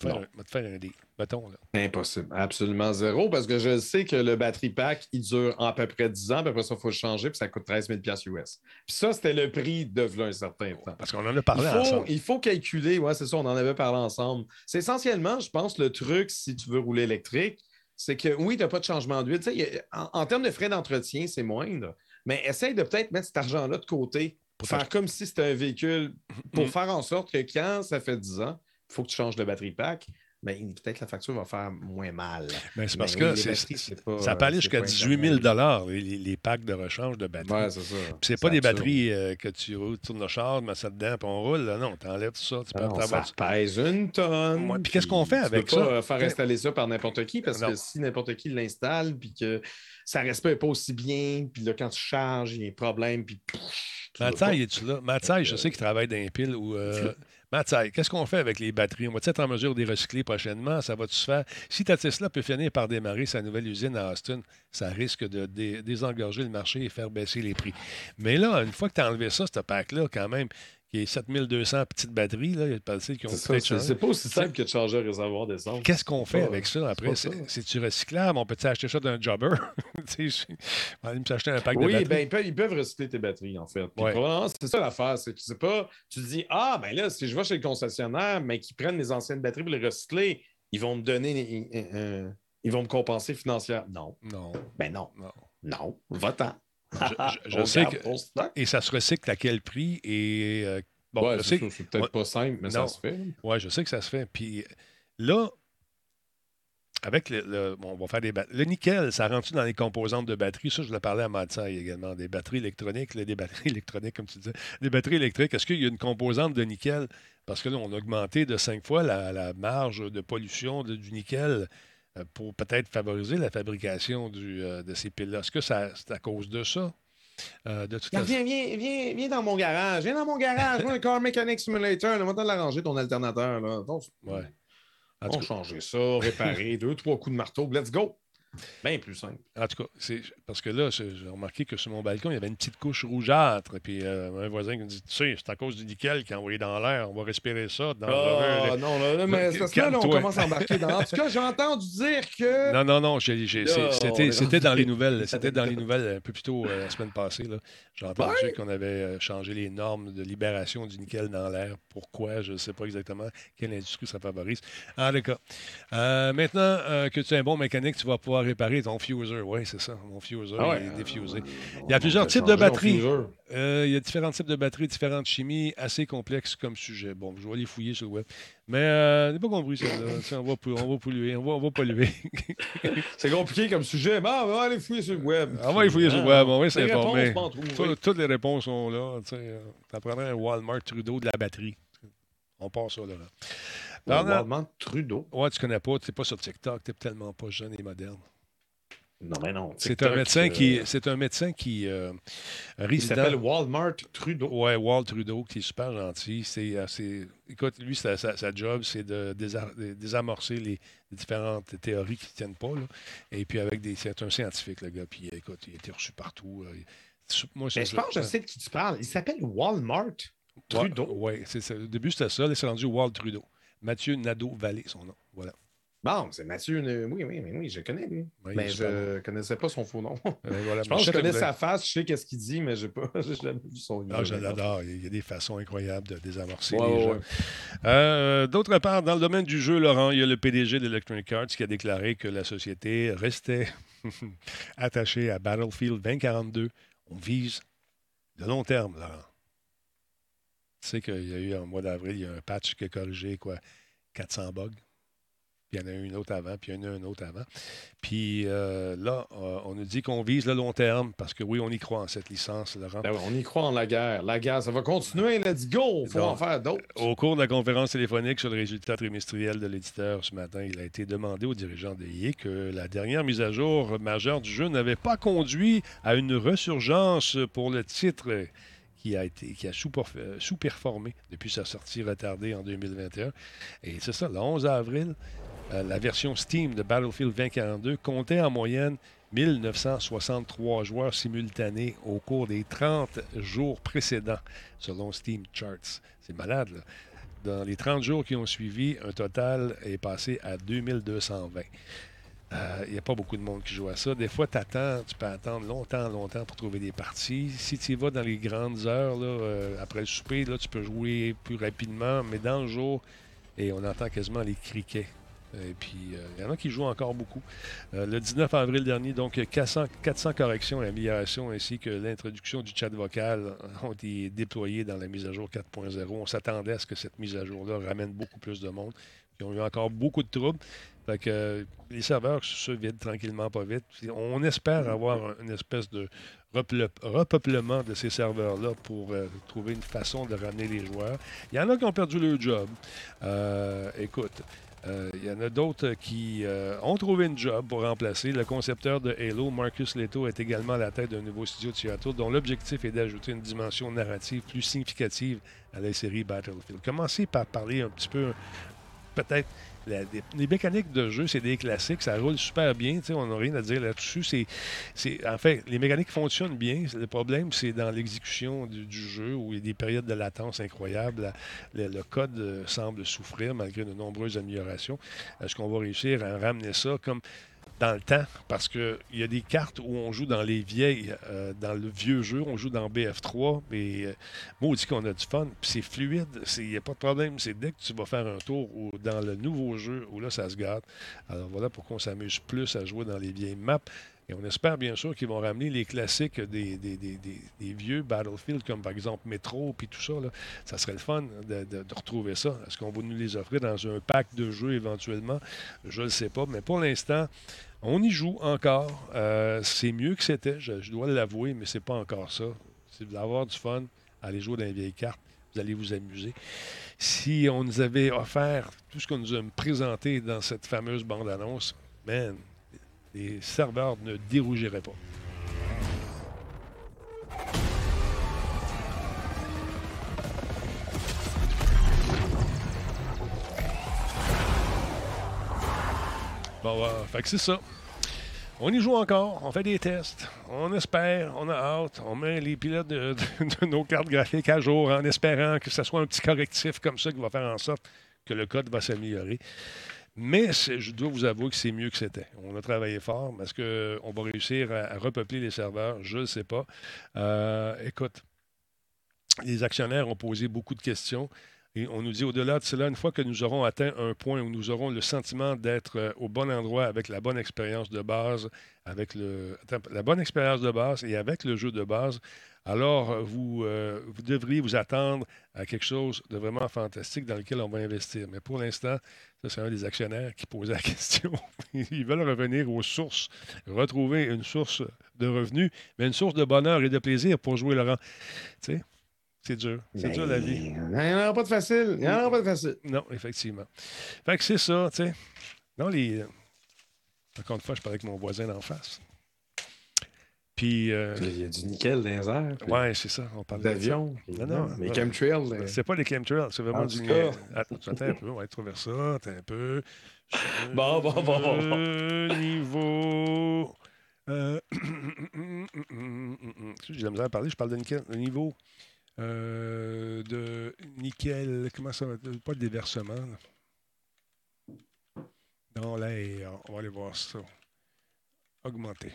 Va te faire un deal. Mettons, là. Impossible. Absolument zéro, parce que je sais que le battery pack, il dure à peu près 10 ans, puis après ça, il faut le changer, puis ça coûte 13 000 US. Puis ça, c'était le prix de v'là un certain temps. Parce qu'on en a Il parlé faut, ensemble. il faut calculer, ouais, c'est ça, on en avait parlé ensemble. C'est essentiellement, je pense, le truc, si tu veux rouler électrique, c'est que oui, tu n'as pas de changement d'huile. Il En, en termes de frais d'entretien, c'est moindre, mais essaye de peut-être mettre cet argent-là de côté pour faire comme si c'était un véhicule, pour Mhm. faire en sorte que quand ça fait 10 ans, il faut que tu changes de batterie pack, mais peut-être la facture va faire moins mal. Ben, c'est parce que batteries, pas, ça peut aller jusqu'à pas 18 000 Internet. les, les- packs de rechange de batteries. Ouais, c'est ça. Pas des absurde. batteries euh, que tu tournes le char, mets ça dedans, puis on roule. Là. Non, t'enlèves tout ça. Tu peux Ah non, ça pèse une tonne. Ouais, puis qu'est-ce qu'on fait tu avec peux pas ça? euh, faire installer ça par n'importe qui parce Non. que si n'importe qui l'installe puis que ça respecte pas aussi bien, puis là, quand tu charges, il y a un problème, puis. tu Mathieu, es-tu là? Mathieu, je euh, sais qu'il travaille dans les piles. Ou, euh... Mathieu, qu'est-ce qu'on fait avec les batteries? On va être en mesure de les recycler prochainement? Ça va-tu se faire? Si ta Tesla peut finir par démarrer sa nouvelle usine à Austin, ça risque de dé- désengorger le marché et faire baisser les prix. Mais là, une fois que tu as enlevé ça, ce pack-là, quand même, qui est 7200 petites batteries, là, il y a des batteries qui ont C'est pas aussi simple que de changer un réservoir d'essence. Qu'est-ce qu'on fait pas- avec ça après? C'est-tu recyclable? On peut-tu acheter ça d'un jobber? On va aller me s'acheter un pack de Oui, batteries. ben, ils, peuvent, ils peuvent recycler tes batteries, en fait. Ouais. c'est ça l'affaire. C'est que pas, tu te dis, ah, ben là, si je vais chez le concessionnaire, mais qu'ils prennent les anciennes batteries pour les recycler, ils vont me donner, euh, euh, ils vont me compenser financièrement. Non, Non, ben non, non. non, va-t'en. Je- sais que-. Et ça se recycle à quel prix? Et euh, bon, ouais, je c'est sais, c'est peut-être Ouais. pas simple, mais Non. ça se fait. Ouais, je sais que ça se fait. Puis là, avec le, le- bon, on va faire des Le nickel, ça rentre dans les composantes de batterie? Ça, je l'ai parlé à Matsai également. Des batteries électroniques, là, des batteries électroniques, comme tu disais. Des batteries électriques, est-ce qu'il y a une composante de nickel? Parce que là, on a augmenté de cinq fois la, la marge de pollution de- du nickel euh, pour peut-être favoriser la fabrication du, euh, de ces piles-là. Est-ce que c'est à cause de ça? Euh, de toute. Viens, viens, viens, viens dans mon garage. Viens dans mon garage. Moi, un Car Mechanic Simulator. On va t'en l'arranger, ton alternateur. Là. Donc, Ouais. On changer ça, réparer, deux, trois coups de marteau. Let's go. Bien plus simple. En tout cas, c'est parce que là, j'ai remarqué que sur mon balcon, il y avait une petite couche rougeâtre. Puis euh, un voisin qui me dit Tu sais, c'est à cause du nickel qui a envoyé dans l'air, on va respirer ça. Dans Ah, non, là, là, mais parce que là, on commence à embarquer dans. En tout cas, j'ai entendu dire que. Non, non, non, c'était est dans les nouvelles. C'était dans les nouvelles un peu plus tôt euh, la semaine passée. J'ai entendu Ouais. qu'on avait euh, changé les normes de libération du nickel dans l'air. Pourquoi? Je ne sais pas exactement quelle industrie ça favorise. En tout cas, euh, maintenant que tu es un bon mécanique, tu vas pouvoir réparer ton fuser. Oui, c'est ça. Mon fuser Ah ouais. est défusé. On- Il y a plusieurs types de batteries. Euh, il y a différents types de batteries, différentes chimies, assez complexes comme sujet. Bon, je vais les fouiller sur le web. Mais euh, n'est pas compris ça. on, va, on va polluer, on va, on va polluer. C'est compliqué comme sujet. Bon, on va aller fouiller sur le web. on va les fouiller sur le web, on va s'informer. Toutes les réponses sont là. Tu sais, prendrais un Walmart Trudeau de la batterie. On passe ça, là. Ouais, Pendant- Waldman Trudeau? Ouais, tu connais pas, tu n'es pas sur TikTok, tu es tellement pas jeune et moderne. Non, mais non. C'est un médecin euh, qui, c'est un médecin qui euh, Il s'appelle Walmart Trudeau. Ouais, Walt Trudeau, qui est super gentil. C'est, euh, écoute, lui, sa, sa- sa job, c'est de désa- de désamorcer les, différentes théories qui ne tiennent pas. là. Et puis, avec des. C'est un scientifique, le gars. Puis, écoute, il a été reçu partout. moi, Mais je pense que je sais de qui tu parles. Il s'appelle Walmart Trudeau. Oui, ça. Au début, c'était ça. Là, c'est rendu Walt Trudeau. Mathieu Nadeau-Vallée, son nom. Voilà. Bon, c'est Mathieu. ne- Oui, oui, mais oui, je connais lui. Oui, mais je ne connaissais pas son faux nom. Euh, voilà. je pense que je connais sa face, je sais qu'est-ce qu'il dit, mais je n'ai jamais vu son Ah, je l'adore. Il y a des façons incroyables de désamorcer les gens. ouais. Euh, D'autre part, dans le domaine du jeu, Laurent, il y a le PDG d'Electronic Arts qui a déclaré que la société restait attachée à Battlefield 2042. On vise le long terme, Laurent. Tu sais qu'il y a eu en mois d'avril, il y a un patch qui a corrigé quoi, 400 bugs. Puis il y en a eu une autre avant, puis il y en a eu un autre avant. Puis euh, là, euh, on nous dit qu'on vise le long terme parce que oui, on y croit en cette licence, Laurent. Ben on y croit en la guerre. La guerre, ça va continuer. Let's go. faut Bon. en faire d'autres. Au cours de la conférence téléphonique sur le résultat trimestriel de l'éditeur ce matin, il a été demandé aux dirigeants de EA que la dernière mise à jour majeure du jeu n'avait pas conduit à une resurgence pour le titre qui a, été, qui a sous-performé depuis sa sortie retardée en 2021. Et c'est ça, le 11 avril, euh, la version Steam de Battlefield 2042 comptait en moyenne 1963 joueurs simultanés au cours des 30 jours précédents, selon Steam Charts. C'est malade, là. Dans les 30 jours qui ont suivi, un total est passé à 2220. Il n'y a pas beaucoup de monde qui joue à ça. Des fois, tu attends, tu peux attendre longtemps, longtemps pour trouver des parties. Si tu y vas dans les grandes heures, euh, après le souper, là, tu peux jouer plus rapidement, mais dans le jour, et on entend quasiment les criquets. Et puis, il euh, y en a qui jouent encore beaucoup. le 19 avril dernier, donc 400, 400 corrections et améliorations ainsi que l'introduction du chat vocal ont été déployées dans la mise à jour 4.0. On s'attendait à ce que cette mise à jour-là ramène beaucoup plus de monde. Ils ont eu encore beaucoup de troubles. Fait que euh, les serveurs se vident tranquillement, pas vite. On espère avoir une espèce de repeuplement de ces serveurs-là pour euh, trouver une façon de ramener les joueurs. Il y en a qui ont perdu leur job. Euh, écoute, il y en a d'autres qui ont trouvé une job pour remplacer. Le concepteur de Halo, Marcus Leto, est également à la tête d'un nouveau studio de Seattle dont l'objectif est d'ajouter une dimension narrative plus significative à la série Battlefield. Commencez par parler un petit peu, peut-être, les mécaniques de jeu, c'est des classiques, ça roule super bien, on n'a rien à dire là-dessus. En fait, les mécaniques fonctionnent bien. Le problème, c'est dans l'exécution du, jeu où il y a des périodes de latence incroyables. le, code euh, semble souffrir malgré de nombreuses améliorations. Est-ce qu'on va réussir à ramener ça comme dans le temps, parce qu'il y a des cartes où on joue dans les vieilles, euh, dans le vieux jeu, on joue dans BF3, mais euh, moi, on dit qu'on a du fun, puis c'est fluide, il n'y a pas de problème. C'est dès que tu vas faire un tour ou dans le nouveau jeu, où là, ça se garde. Alors voilà pourquoi on s'amuse plus à jouer dans les vieilles maps. Et on espère bien sûr qu'ils vont ramener les classiques des, vieux Battlefield, comme par exemple Metro, puis tout ça. Ça serait le fun de, retrouver ça. Est-ce qu'on va nous les offrir dans un pack de jeux éventuellement? Je ne le sais pas. Mais pour l'instant, on y joue encore. Euh, c'est mieux que c'était, je, dois l'avouer, mais c'est pas encore ça. C'est d'avoir du fun, aller jouer dans les vieilles cartes. Vous allez vous amuser. Si on nous avait offert tout ce qu'on nous a présenté dans cette fameuse bande-annonce, man, les serveurs ne dérougiraient pas. Bon, fait que c'est ça. On y joue encore, on fait des tests, on espère, on a hâte, on met les pilotes de, nos cartes graphiques à jour en espérant que ce soit un petit correctif comme ça qui va faire en sorte que le code va s'améliorer. Mais je dois vous avouer que c'est mieux que c'était. On a travaillé fort. Est-ce qu'on va réussir à, repeupler les serveurs? Je ne sais pas. Euh, écoute, les actionnaires ont posé beaucoup de questions. Et on nous dit au-delà de cela, une fois que nous aurons atteint un point où nous aurons le sentiment d'être euh, au bon endroit avec la bonne expérience de base, avec la bonne expérience de base et avec le jeu de base, alors euh, vous, euh, vous devriez vous attendre à quelque chose de vraiment fantastique dans lequel on va investir. Mais pour l'instant, ça, c'est un des actionnaires qui posait la question. Ils veulent revenir aux sources, retrouver une source de revenus, mais une source de bonheur et de plaisir pour jouer Laurent. Tu c'est dur. C'est dur la vie. Il n'y en aura pas de facile. Il n'y en aura pas de facile. Non, effectivement. Fait que c'est ça, tu sais. Non, les. Encore une fois, je parlais avec mon voisin d'en face. Puis. Euh, il y a du nickel dans les airs. Oui, c'est ça. On parle d'avion. Non, non. Les chemtrails. Les... C'est pas les chemtrails, c'est vraiment du nickel. Attends, un peu. On va trouver ça. Attends un peu. Bon, bon, bon, bon. Niveau. Euh... J'ai la misère à parler, je parle de nickel. Le niveau. Euh, de nickel, comment ça va Pas de déversement. Dans l'air, on va aller voir ça. Augmenter.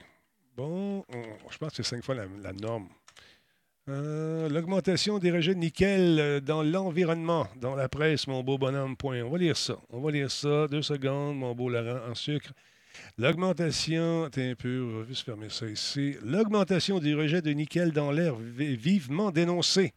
Bon, je pense que c'est cinq fois la, norme. Euh, l'augmentation des rejets de nickel euh, dans l'environnement, dans la presse, mon beau bonhomme, point. On va lire ça. On va lire ça. Deux secondes, mon beau Laurent, en sucre. L'augmentation. L'augmentation des rejets de nickel dans l'air vivement dénoncée.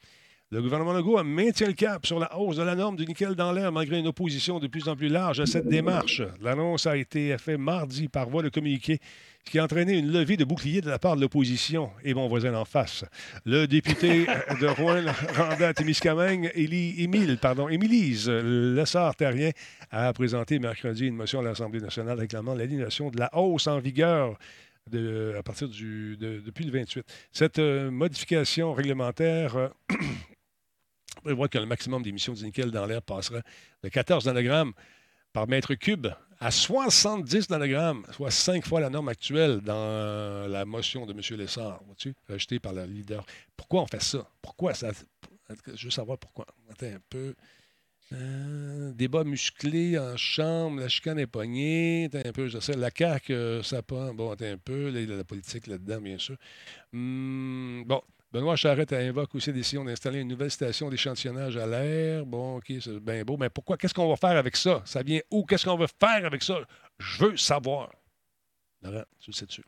Le gouvernement Legault maintient le cap sur la hausse de la norme du nickel dans l'air malgré une opposition de plus en plus large à cette démarche. L'annonce a été faite mardi par voie de communiqué ce qui a entraîné une levée de boucliers de la part de l'opposition et mon voisin en face. Le député de Rouen, Randa Témiscamingue, Émile, pardon, Émilise Lessard-Terrien, a présenté mercredi une motion à l'Assemblée nationale réclamant l'annulation de la hausse en vigueur à partir du, de- depuis le 28. Cette euh, modification réglementaire euh, prévoit que le maximum d'émissions de nickel dans l'air passera de 14 nanogrammes par mètre cube à 70 nanogrammes, soit cinq fois la norme actuelle dans la motion de M. Lessard, rejetée par le leader. Pourquoi on fait ça? Pourquoi ça? Je veux savoir pourquoi. Attends un peu. Euh, débat musclé en chambre, la chicane est pognée. Attends un peu, je sais. La CAQ, euh, ça pas. Bon, attends un peu. Là, il y a la politique là-dedans, bien sûr. Hum, bon, Benoît Charette invoque aussi la décision d'installer une nouvelle station d'échantillonnage à l'air. Bon, OK, c'est bien beau. Mais pourquoi? Qu'est-ce qu'on va faire avec ça? Ça vient où? Qu'est-ce qu'on va faire avec ça? Je veux savoir. Laurent, tu le sais-tu?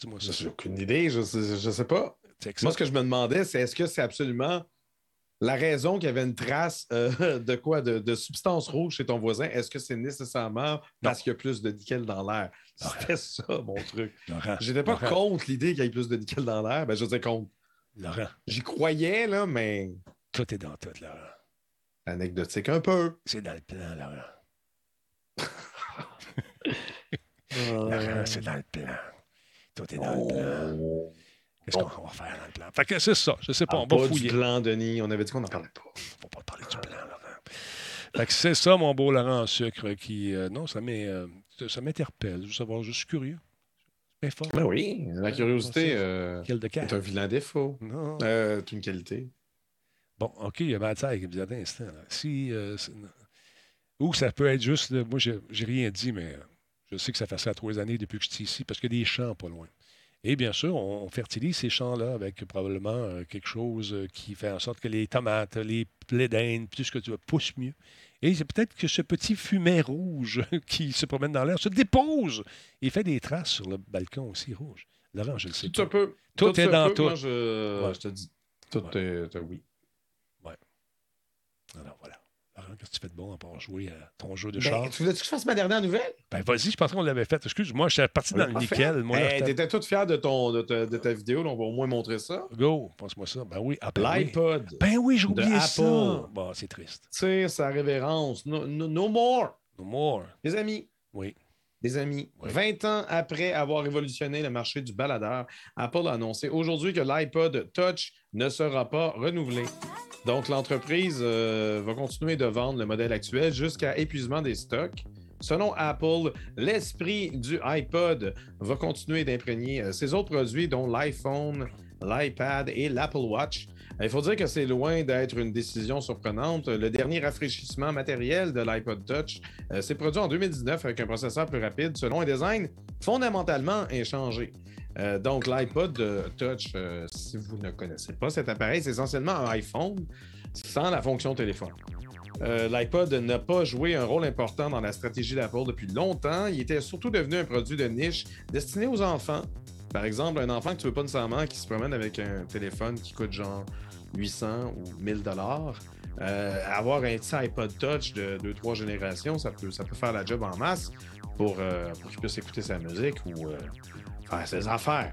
Dis-moi ça. J'ai aucune idée, je sais, je sais pas. Moi, ce que je me demandais, c'est est-ce que c'est absolument la raison qu'il y avait une trace euh, de quoi? De, de substance rouge chez ton voisin? Est-ce que c'est nécessairement parce qu'il y a plus de nickel dans l'air? C'était ça, mon truc. J'étais pas Laurent, contre l'idée qu'il y ait plus de nickel dans l'air. Ben, je disais contre. Laurent, J'y croyais, là, mais tout est dans tout, Laurent. anecdotique un peu. C'est dans le plan, Laurent. Laurent, c'est dans le plan. Tout est dans le plan. Oh. Qu'est-ce qu'on va faire dans le plan? Fait que c'est ça. Je sais pas. On va pas fouiller. du plan, Denis. On avait dit qu'on n'en parlait pas. faut pas parler du plan, Laurent. Fait que c'est ça, mon beau Laurent en sucre, qui. euh, non, euh, ça m'interpelle. Je veux savoir, je suis curieux. Fort. Ben oui, la curiosité euh, Quel de est un vilain défaut. Non. Euh, c'est une qualité. Bon, OK, il y a Mathieu qui me dit, instant, là. Si. euh, ou ça peut être juste. là, moi, j'ai rien dit, mais euh, je sais que ça fait ça trois années depuis que je suis ici, parce qu'il y a des champs pas loin. Et bien sûr, on, on fertilise ces champs-là avec probablement euh, quelque chose euh, qui fait en sorte que les tomates, les d'Inde, tout ce que tu veux, poussent mieux. Et c'est peut-être que ce petit fumet rouge qui se promène dans l'air se dépose et fait des traces sur le balcon aussi rouge. Laurent, je le sais Tout pas. un peu. Tout est dans tout. Moi, je, Ouais. je te dis. Tout Ouais. est est oui. Alors voilà. Laurent, qu'est-ce que tu fais de bon à part jouer à ton jeu de Ben, char? tu voulais-tu que je fasse ma dernière nouvelle? Ben vas-y, je pensais qu'on l'avait fait. Excuse-moi, je suis parti dans le nickel. Moi, Hey, T'étais tout fier de, ton, de, ta, de ta vidéo, là, on va au moins montrer ça. Go, pense-moi ça. Ben oui, oui. L'iPod. Ben oui, j'ai oublié ça. Apple. Bon, c'est triste. Tu sais, sa révérence. No, no- no more. No more. Les amis, Oui. Des amis, Oui. 20 ans après avoir révolutionné le marché du baladeur, Apple a annoncé aujourd'hui que l'iPod Touch ne sera pas renouvelé. Donc, l'entreprise euh, va continuer de vendre le modèle actuel jusqu'à épuisement des stocks. Selon Apple, l'esprit du iPod va continuer d'imprégner euh, ses autres produits, dont l'iPhone, l'iPad et l'Apple Watch. Euh, Il faut dire que c'est loin d'être une décision surprenante. Le dernier rafraîchissement matériel de l'iPod Touch euh, s'est produit en 2019 avec un processeur plus rapide, selon un design fondamentalement inchangé. Euh, donc, l'iPod euh, Touch, euh, si vous ne connaissez pas cet appareil, c'est essentiellement un iPhone sans la fonction téléphone. Euh, L'iPod n'a pas joué un rôle important dans la stratégie d'Apple depuis longtemps. Il était surtout devenu un produit de niche destiné aux enfants. Par exemple, un enfant que tu veux pas nécessairement qui se promène avec un téléphone qui coûte genre 800 ou 1000 dollars. Euh, avoir un petit iPod Touch de 2-3 générations, ça peut, ça peut faire la job en masse pour, euh, pour qu'il puisse écouter sa musique ou euh, faire ses affaires.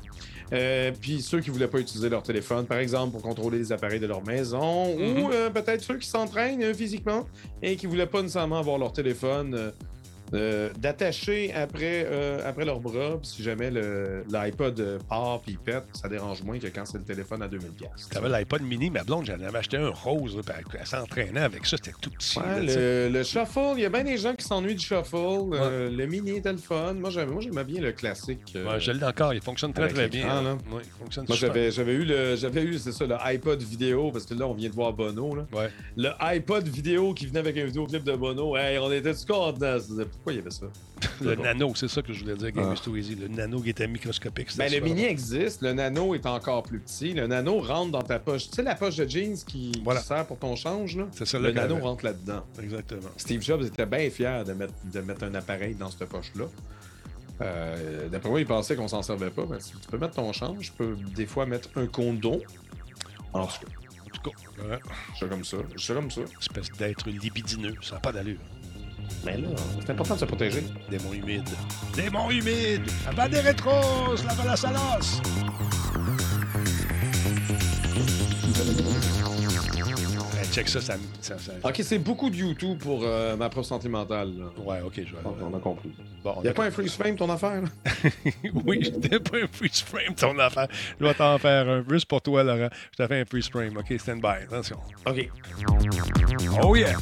Puis ceux qui ne voulaient pas utiliser leur téléphone, par exemple, pour contrôler les appareils de leur maison, Mhm. ou euh, peut-être ceux qui s'entraînent physiquement et qui ne voulaient pas nécessairement avoir leur téléphone euh, d'attacher après, euh, après leur bras. Puis si jamais le- l'iPod part puis il pète, ça dérange moins que quand c'est le téléphone à 2000 pièces. T'avais l'iPod mini, ma blonde, j'en avais acheté un rose. Là, elle s'entraînait avec ça, c'était tout petit. Ouais, le, le shuffle, il y a bien des gens qui s'ennuient du shuffle. Euh, le mini était le fun. Moi, j'aimais, bien le classique. euh, Ouais, je l'ai encore, il fonctionne très très bien. là. Oui, il fonctionne Moi, j'avais, j'avais eu le, j'avais eu, c'est ça, le iPod vidéo, parce que là, on vient de voir Bono. Le iPod vidéo qui venait avec un vidéoclip de Bono. Hey, on était du contents. Pourquoi il y avait ça? Le nano, c'est ça que je voulais dire, Game Ah. is easy. Le nano qui était microscopique. Ben, le mini existe, le nano est encore plus petit. Le nano rentre dans ta poche. Tu sais, la poche de jeans qui, sert pour ton change, là? C'est ça Le le nano rentre là-dedans. Exactement. Steve Jobs était bien fier de mettre, de mettre un appareil dans cette poche-là. Euh, D'après moi, il pensait qu'on s'en servait pas. Mais tu peux mettre ton change, tu peux des fois mettre un condom. En tout cas, En tout cas, ouais, je suis comme ça. Je suis comme ça. espèce d'être libidineux, ça n'a pas d'allure. Mais là, c'est important de se protéger. Démon humide. Démon humide! Avant des rétros, la la salos! Check ça, ça. ça- ça- Ok, c'est beaucoup de YouTube pour euh, ma propre santé mentale. là. Ouais, ok, je vais. On on a compris. Bon, on Y a a- pas un freeze frame ton affaire? là? oui, je t'ai pas un freeze frame, ton affaire. Je vais t'en faire un. Juste pour toi, Laurent. Je t'ai fait un freeze frame. OK, stand by. Attention. Ok. Oh yeah!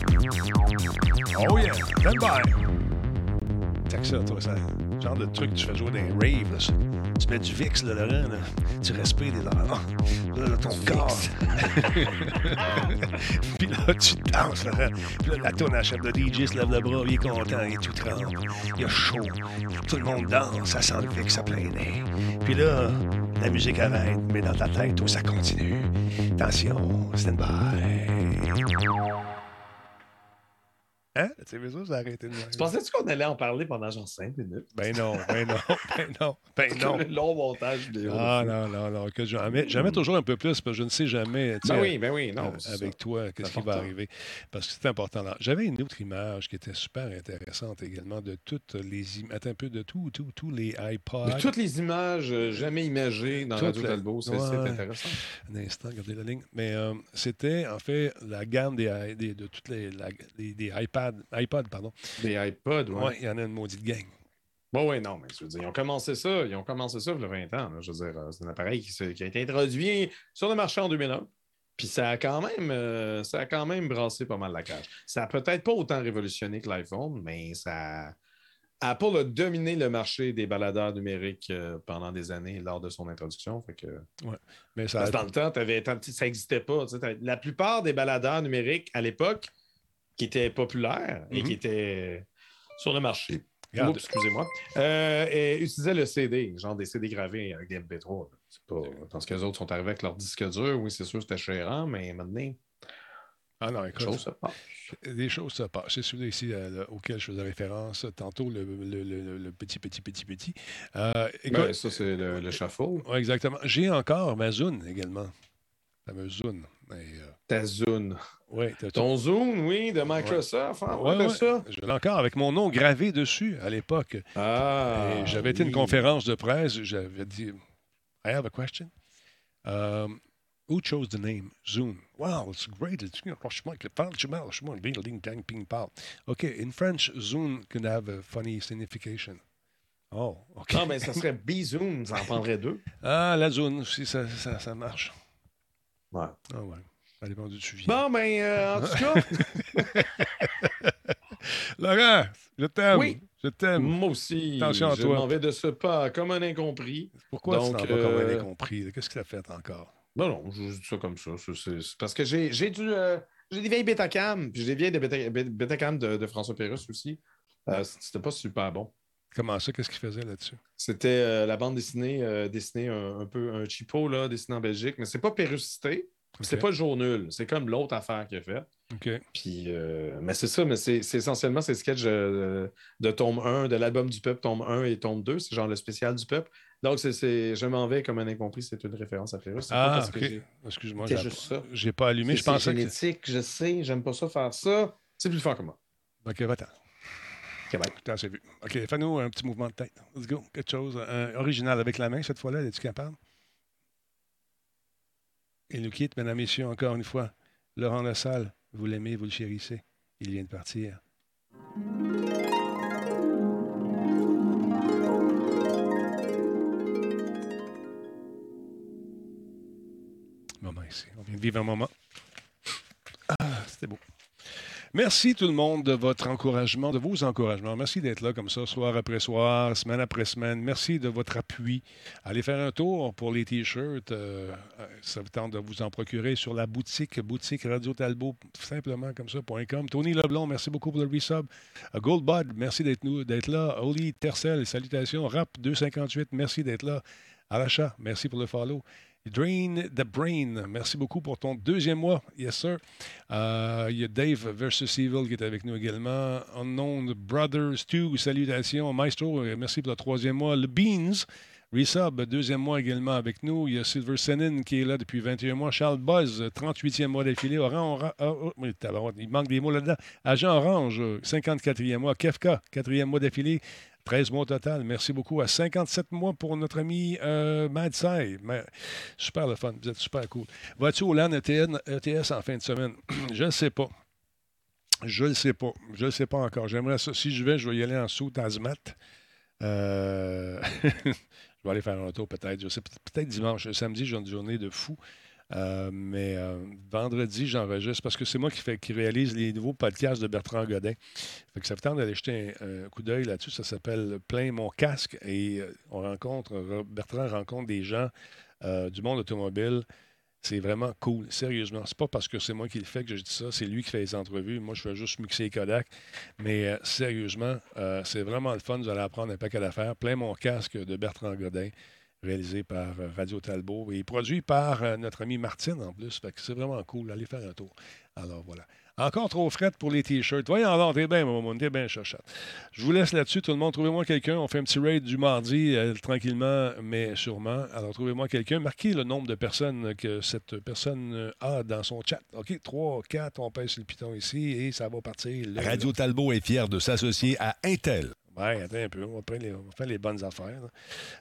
Oh yeah! Stand by! Check ça, toi, ça. Genre de truc que tu fais jouer dans les raves, là. Tu mets du VIX, là, Laurent, là. Tu respires des. Là, là, ton corps. Puis là, tu danses, Laurent. Puis là, la tourne achève, le DJ se lève le bras, il est content, il est tout trempe. Il a chaud. Tout le monde danse, ça sent le VIX à plein nez. Puis là, la musique arrête, mais dans ta tête, toi, ça continue. Attention, stand by. Hein? Tu sais, ça, ça a arrêté de même. Tu pensais-tu qu'on allait en parler pendant genre 5 minutes? Ben non, ben non, ben non, ben non. Le long montage vidéo. Ah non, non, non, que jamais, jamais toujours un peu plus, parce que je ne sais jamais, Ben oui, ben oui, non. euh, avec ça. toi, qu'est-ce qui va arriver. Parce que c'est important. là. J'avais une autre image qui était super intéressante également de toutes les images, un peu de tout, tout, tous les iPods. De toutes les images euh, jamais imagées dans Radio Talbot, c'est Ouais, c'est ouais. intéressant. Un instant, regardez la ligne. Mais euh, c'était en fait la gamme des, i- des- de toutes les, la- des iPads, iPod, pardon. Des iPods, ouais. Ouais, il y en a une maudite gang. Bon, ouais, non, mais je veux dire, ils ont commencé ça, ils ont commencé ça il y a 20 ans. là. Je veux dire, euh, c'est un appareil qui, a été introduit sur le marché en 2001. Puis ça a quand même, euh, ça a quand même brassé pas mal la cage. Ça a peut-être pas autant révolutionné que l'iPhone, mais ça Apple a dominé le marché des baladeurs numériques euh, pendant des années lors de son introduction. Fait que, Mais ça parce dans le temps, ça n'existait pas. La plupart des baladeurs numériques à l'époque qui étaient populaires et Mhm. qui étaient sur le marché. Regarde. Excusez-moi. Euh, et utilisaient le CD, genre des CD gravés avec des MP3. là. C'est pas... Parce que les autres sont arrivés avec leur disque dur, oui, c'est sûr, c'était chérant, mais maintenant, Ah non, les écoute, choses se passent. Des choses se passent. C'est celui ici euh, auquel je faisais référence tantôt, le, le- le- le petit, petit, petit, petit. Euh, écoute, ça, c'est le, shuffle. ouais, exactement. J'ai encore ma Zune également. La fameuse Zune. Mais, euh, Ta Zune. ouais, t'as- Ton Zune, oui, de Microsoft. hein, ouais, ça. Je l'ai encore avec mon nom gravé dessus à l'époque. Ah. Et J'avais été à une oui. conférence de presse, j'avais dit I have a question. Um, who chose the name? Zoom? Wow, it's great. It's you know. Okay, in French, Zoom can have a funny signification. Oh, OK. Non, mais ça serait Bizoom, ça en prendrait deux. Ah, la zone, si ça, ça, ça marche. Ouais. Ah ouais, ça dépend tu viens. Bon, ben, euh, en tout cas, Laurent, je t'aime. Oui. Je t'aime. moi aussi, Attention à je toi. m'en vais de ce pas comme un incompris. Pourquoi Donc, tu pas comme un euh, incompris? Qu'est-ce que tu as fait encore? Non, non, je dis ça comme ça. C'est- parce que j'ai j'ai du. euh, j'ai des vieilles Betacam, puis j'ai des vieilles Betacam de, de François Pérusse aussi. Euh, C'était pas super bon. Comment ça? Qu'est-ce qu'il faisait là-dessus? C'était euh, la bande dessinée, euh, dessinée un, un peu un cheapo, là, dessinée en Belgique, mais c'est pas Pérusité, puis c'est pas le jour nul. C'est comme l'autre affaire qu'il a fait. OK. Puis, euh, mais c'est ça, mais c'est essentiellement ces sketchs euh, de tome 1, de l'album du peuple, tome 1 et tome 2. C'est genre le spécial du peuple. Donc, c'est- Je m'en vais comme un incompris, c'est une référence à Pérus. Ah, OK. Excuse-moi, c'est j'ai juste ça. j'ai pas allumé. Je c'est pensais que. génétique, je sais, j'aime pas ça faire ça. C'est plus fort que moi. OK, va-t'en. Vu. OK, fais-nous un petit mouvement de tête. Let's go. Quelque chose. Un original avec la main cette fois-là. Es-tu capable? Il nous quitte, mesdames, messieurs, encore une fois. Laurent Lassalle, vous l'aimez, vous le chérissez. Il vient de partir. Moment ici. On vient de vivre un moment. Ah, c'était beau. Merci tout le monde de votre encouragement, de vos encouragements. Merci d'être là comme ça, soir après soir, semaine après semaine. Merci de votre appui. Allez faire un tour pour les T-shirts. euh, ça vous tente de vous en procurer sur la boutique, boutique Radio Talbot, simplement comme ça, .com. Tony Leblond, merci beaucoup pour le resub. Euh, Goldbud, merci d'être là. Oli Tercel, salutations. Rap 258, merci d'être là. À l'achat, merci pour le follow. Drain the Brain, merci beaucoup pour ton deuxième mois. Yes, sir. Euh, Il y a Dave versus Evil qui est avec nous également. Unknown Brothers 2, salutations. Maestro, merci pour le troisième mois. Le Beans, Resub, deuxième mois également avec nous. Il y a Silver Senin qui est là depuis 21 mois. Charles Buzz, 38e mois d'affilée. Orange, oh, oh, il manque des mots là-dedans. Agent Orange, 54e mois. Kefka, 4e mois d'affilée. 13 mois au total. Merci beaucoup. À 57 mois pour notre ami euh, Madsai. Super le fun. Vous êtes super cool. Vas-tu au LAN ETS e en fin de semaine? je ne sais pas. Je ne sais pas. Je ne sais pas encore. J'aimerais ça. Si je vais, je vais y aller en sous Tazmat. Euh... je vais aller faire un tour peut-être. Je sais peut-être dimanche. Samedi, j'ai une journée de fou. Euh, mais euh, vendredi, j'enregistre parce que c'est moi qui, réalise les nouveaux podcasts de Bertrand Godin. Ça fait temps d'aller jeter un, coup d'œil là-dessus. Ça s'appelle Plein mon casque et euh, on rencontre, Bertrand rencontre des gens du monde automobile. C'est vraiment cool, sérieusement. C'est pas parce que c'est moi qui le fais que je dis ça, c'est lui qui fait les entrevues. Moi, je fais juste mixer Kodak. Mais sérieusement, c'est vraiment le fun. Vous allez apprendre un paquet d'affaires. Plein mon casque de Bertrand Godin réalisé par euh, Radio Talbot et produit par euh, notre ami Martine en plus. c'est vraiment cool. Allez faire un tour. Alors voilà. Encore trop frette pour les t-shirts. Voyons alors, t'es bien, mon t'es bien chachotte. Je vous laisse là-dessus. Tout le monde, trouvez-moi quelqu'un. On fait un petit raid du mardi, euh, tranquillement, mais sûrement. Alors, trouvez-moi quelqu'un. Marquez le nombre de personnes que cette personne a dans son chat. OK, 3, 4, on pèse le piton ici et ça va partir. Radio Talbot est fier de s'associer à Intel. Oui, attends un peu. On va, faire les, bonnes affaires.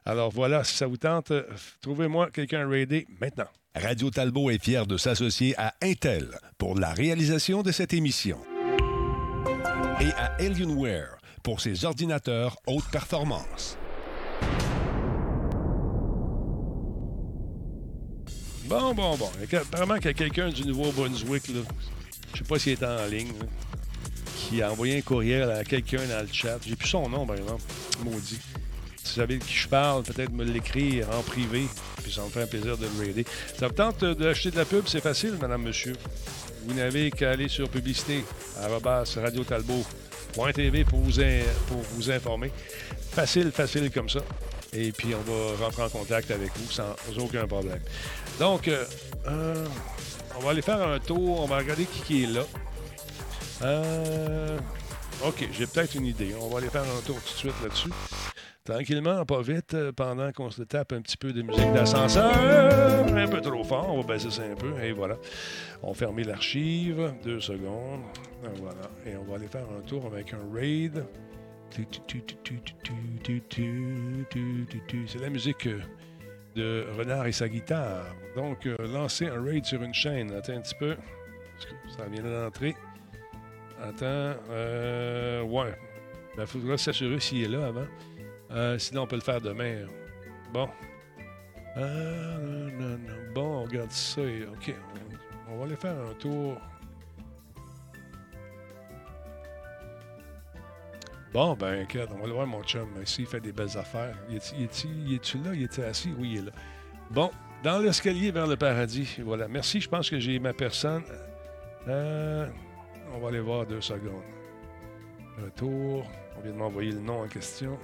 Alors voilà, si ça vous tente, euh, trouvez-moi quelqu'un à raider maintenant. Radio Talbot est fier de s'associer à Intel pour la réalisation de cette émission. Et à Alienware pour ses ordinateurs haute performance. Bon, bon, bon. Apparemment qu'il y a quelqu'un du Nouveau-Brunswick. Je ne sais pas s'il est en ligne qui a envoyé un courriel à quelqu'un dans le chat. J'ai plus son nom, par exemple. Maudit. Si vous savez de qui je parle, peut-être me l'écrire en privé, puis ça me fait un plaisir de le raider. Ça vous tente d'acheter de la pub, c'est facile, madame, monsieur. Vous n'avez qu'à aller sur publicité, Radio Talbot.tv pour vous, pour vous informer. Facile, facile comme ça. Et puis, on va rentrer en contact avec vous sans aucun problème. Donc, euh, euh, on va aller faire un tour. On va regarder qui, qui est là. Euh, OK, j'ai peut-être une idée. On va aller faire un tour tout de suite là-dessus. Tranquillement, pas vite, euh, pendant qu'on se tape un petit peu de musique d'ascenseur. Un peu trop fort, on va baisser ça un peu. Et voilà. On ferme l'archive. Deux secondes. Voilà. Et on va aller faire un tour avec un raid. C'est la musique de Renard et sa guitare. Donc, euh, lancer un raid sur une chaîne. Attends un petit peu. Ça vient d'entrer. Attends. Euh, ouais. Il ben, faudra s'assurer s'il est là avant. Euh, sinon, on peut le faire demain. Bon. Ah, non, non, non. Bon, on regarde ça. OK. On, va aller faire un tour. Bon, ben, inquiète, on va aller voir mon chum. Ici, il fait des belles affaires. Il est-tu là? Il était assis? Oui, il est là. Bon, dans l'escalier vers le paradis. Voilà. Merci, je pense que j'ai ma personne. Euh, on va aller voir deux secondes. Retour. On vient de m'envoyer le nom en question.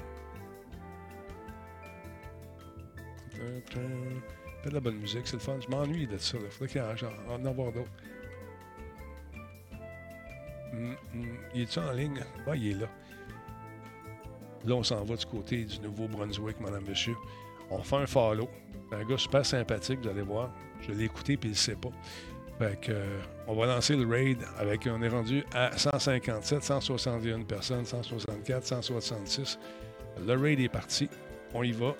Fait de la bonne musique, c'est le fun. Je m'ennuie de ça. Il faudrait qu'il y en, avoir d'autres. Mm, mm. Il est-tu en ligne? Ah, il est là. Là, on s'en va du côté du Nouveau-Brunswick, madame, monsieur. On fait un follow. Un gars super sympathique, vous allez voir. Je l'ai écouté, puis il ne sait pas. Fait on va lancer le raid avec. On est rendu à 157, 161 personnes, 164, 166. Le raid est parti. On y va.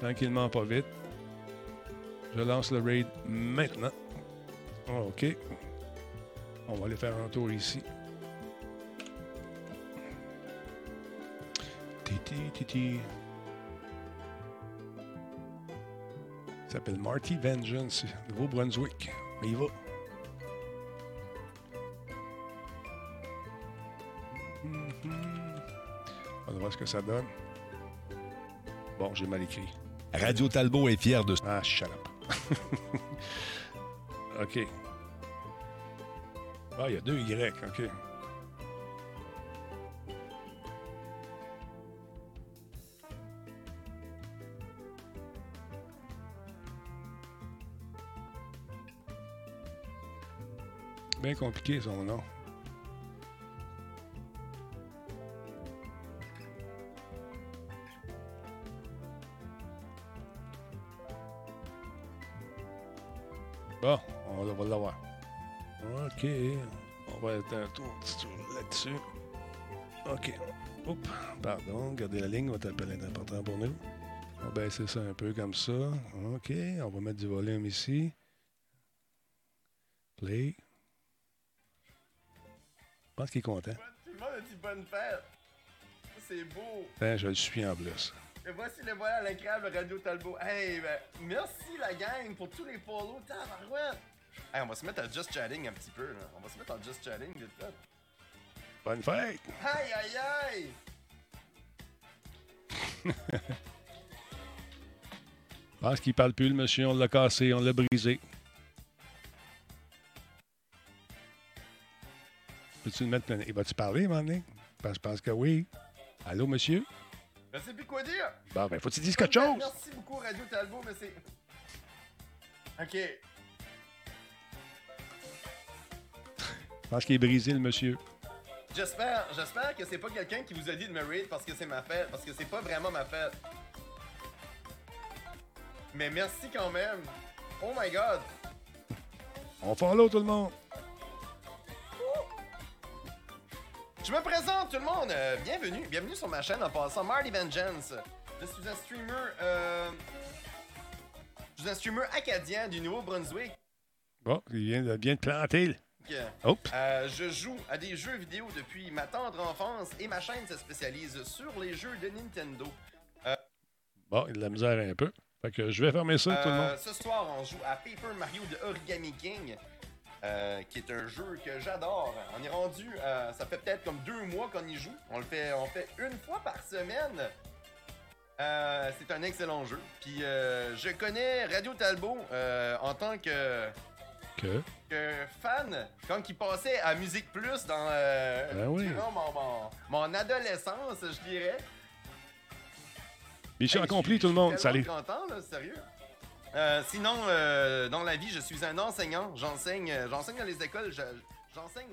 Tranquillement, pas vite. Je lance le raid maintenant. OK. On va aller faire un tour ici. Titi, titi. Il s'appelle Marty Vengeance, Nouveau-Brunswick. On y va. On va voir ce que ça donne. Bon, j'ai mal écrit. Radio Talbot est fier de... Ah, shut up. OK. Ah, il y a deux Y, OK. Bien compliqué son nom. Bon, on va l'avoir. OK. On va être un tour là-dessus. OK. Oups, pardon, gardez la ligne, va être important pour nous. On va baisser ça un peu comme ça. OK, on va mettre du volume ici. Play. Je pense qu'il est content. Tout le monde a dit bonne fête. C'est beau. Ben, je le suis en plus. Et voici le voilà l'incroyable Radio Talbot. Hey, ben, merci la gang pour tous les polos. Tabarouette. Hey, on va se mettre à just chatting un petit peu. Là. On va se mettre en just chatting vite fait. Bonne fête! Aïe, aïe, aïe! Je pense qu'il parle plus, le monsieur. On l'a cassé, on l'a brisé. Peux-tu le mettre plein? Il va-tu parler, Mané? Je pense que oui. Allô, monsieur? Je sais plus quoi dire. Bon, ben, faut que tu dises quelque chose? Merci beaucoup, Radio Talbot, mais c'est. OK. Je pense qu'il est brisé, le monsieur. J'espère, j'espère que c'est pas quelqu'un qui vous a dit de me raid parce que c'est ma fête, parce que c'est pas vraiment ma fête. Mais merci quand même. Oh my god. On follow tout le monde. Je me présente tout le monde. Euh, bienvenue, bienvenue sur ma chaîne en passant Marty Vengeance. Je suis un streamer, euh... je suis un streamer acadien du Nouveau-Brunswick. Bon, il vient de bien te planter. Oups. Euh, je joue à des jeux vidéo depuis ma tendre enfance et ma chaîne se spécialise sur les jeux de Nintendo. Euh, bon, il a de la misère un peu. Fait que je vais fermer ça, tout le monde. Euh, ce soir, on joue à Paper Mario de Origami King, qui est un jeu que j'adore. On est rendu, ça fait peut-être comme deux mois qu'on y joue. On le fait, on fait une fois par semaine. c'est un excellent jeu. Puis je connais Radio Talbot en tant que que? fan, quand il passait à Musique Plus dans, euh, ben oui. mon, mon, adolescence, je dirais. Mission hey, accomplie, tout le monde. Salut. content, là, sérieux. Euh, sinon, euh, dans la vie, je suis un enseignant. J'enseigne, j'enseigne dans les écoles. J'enseigne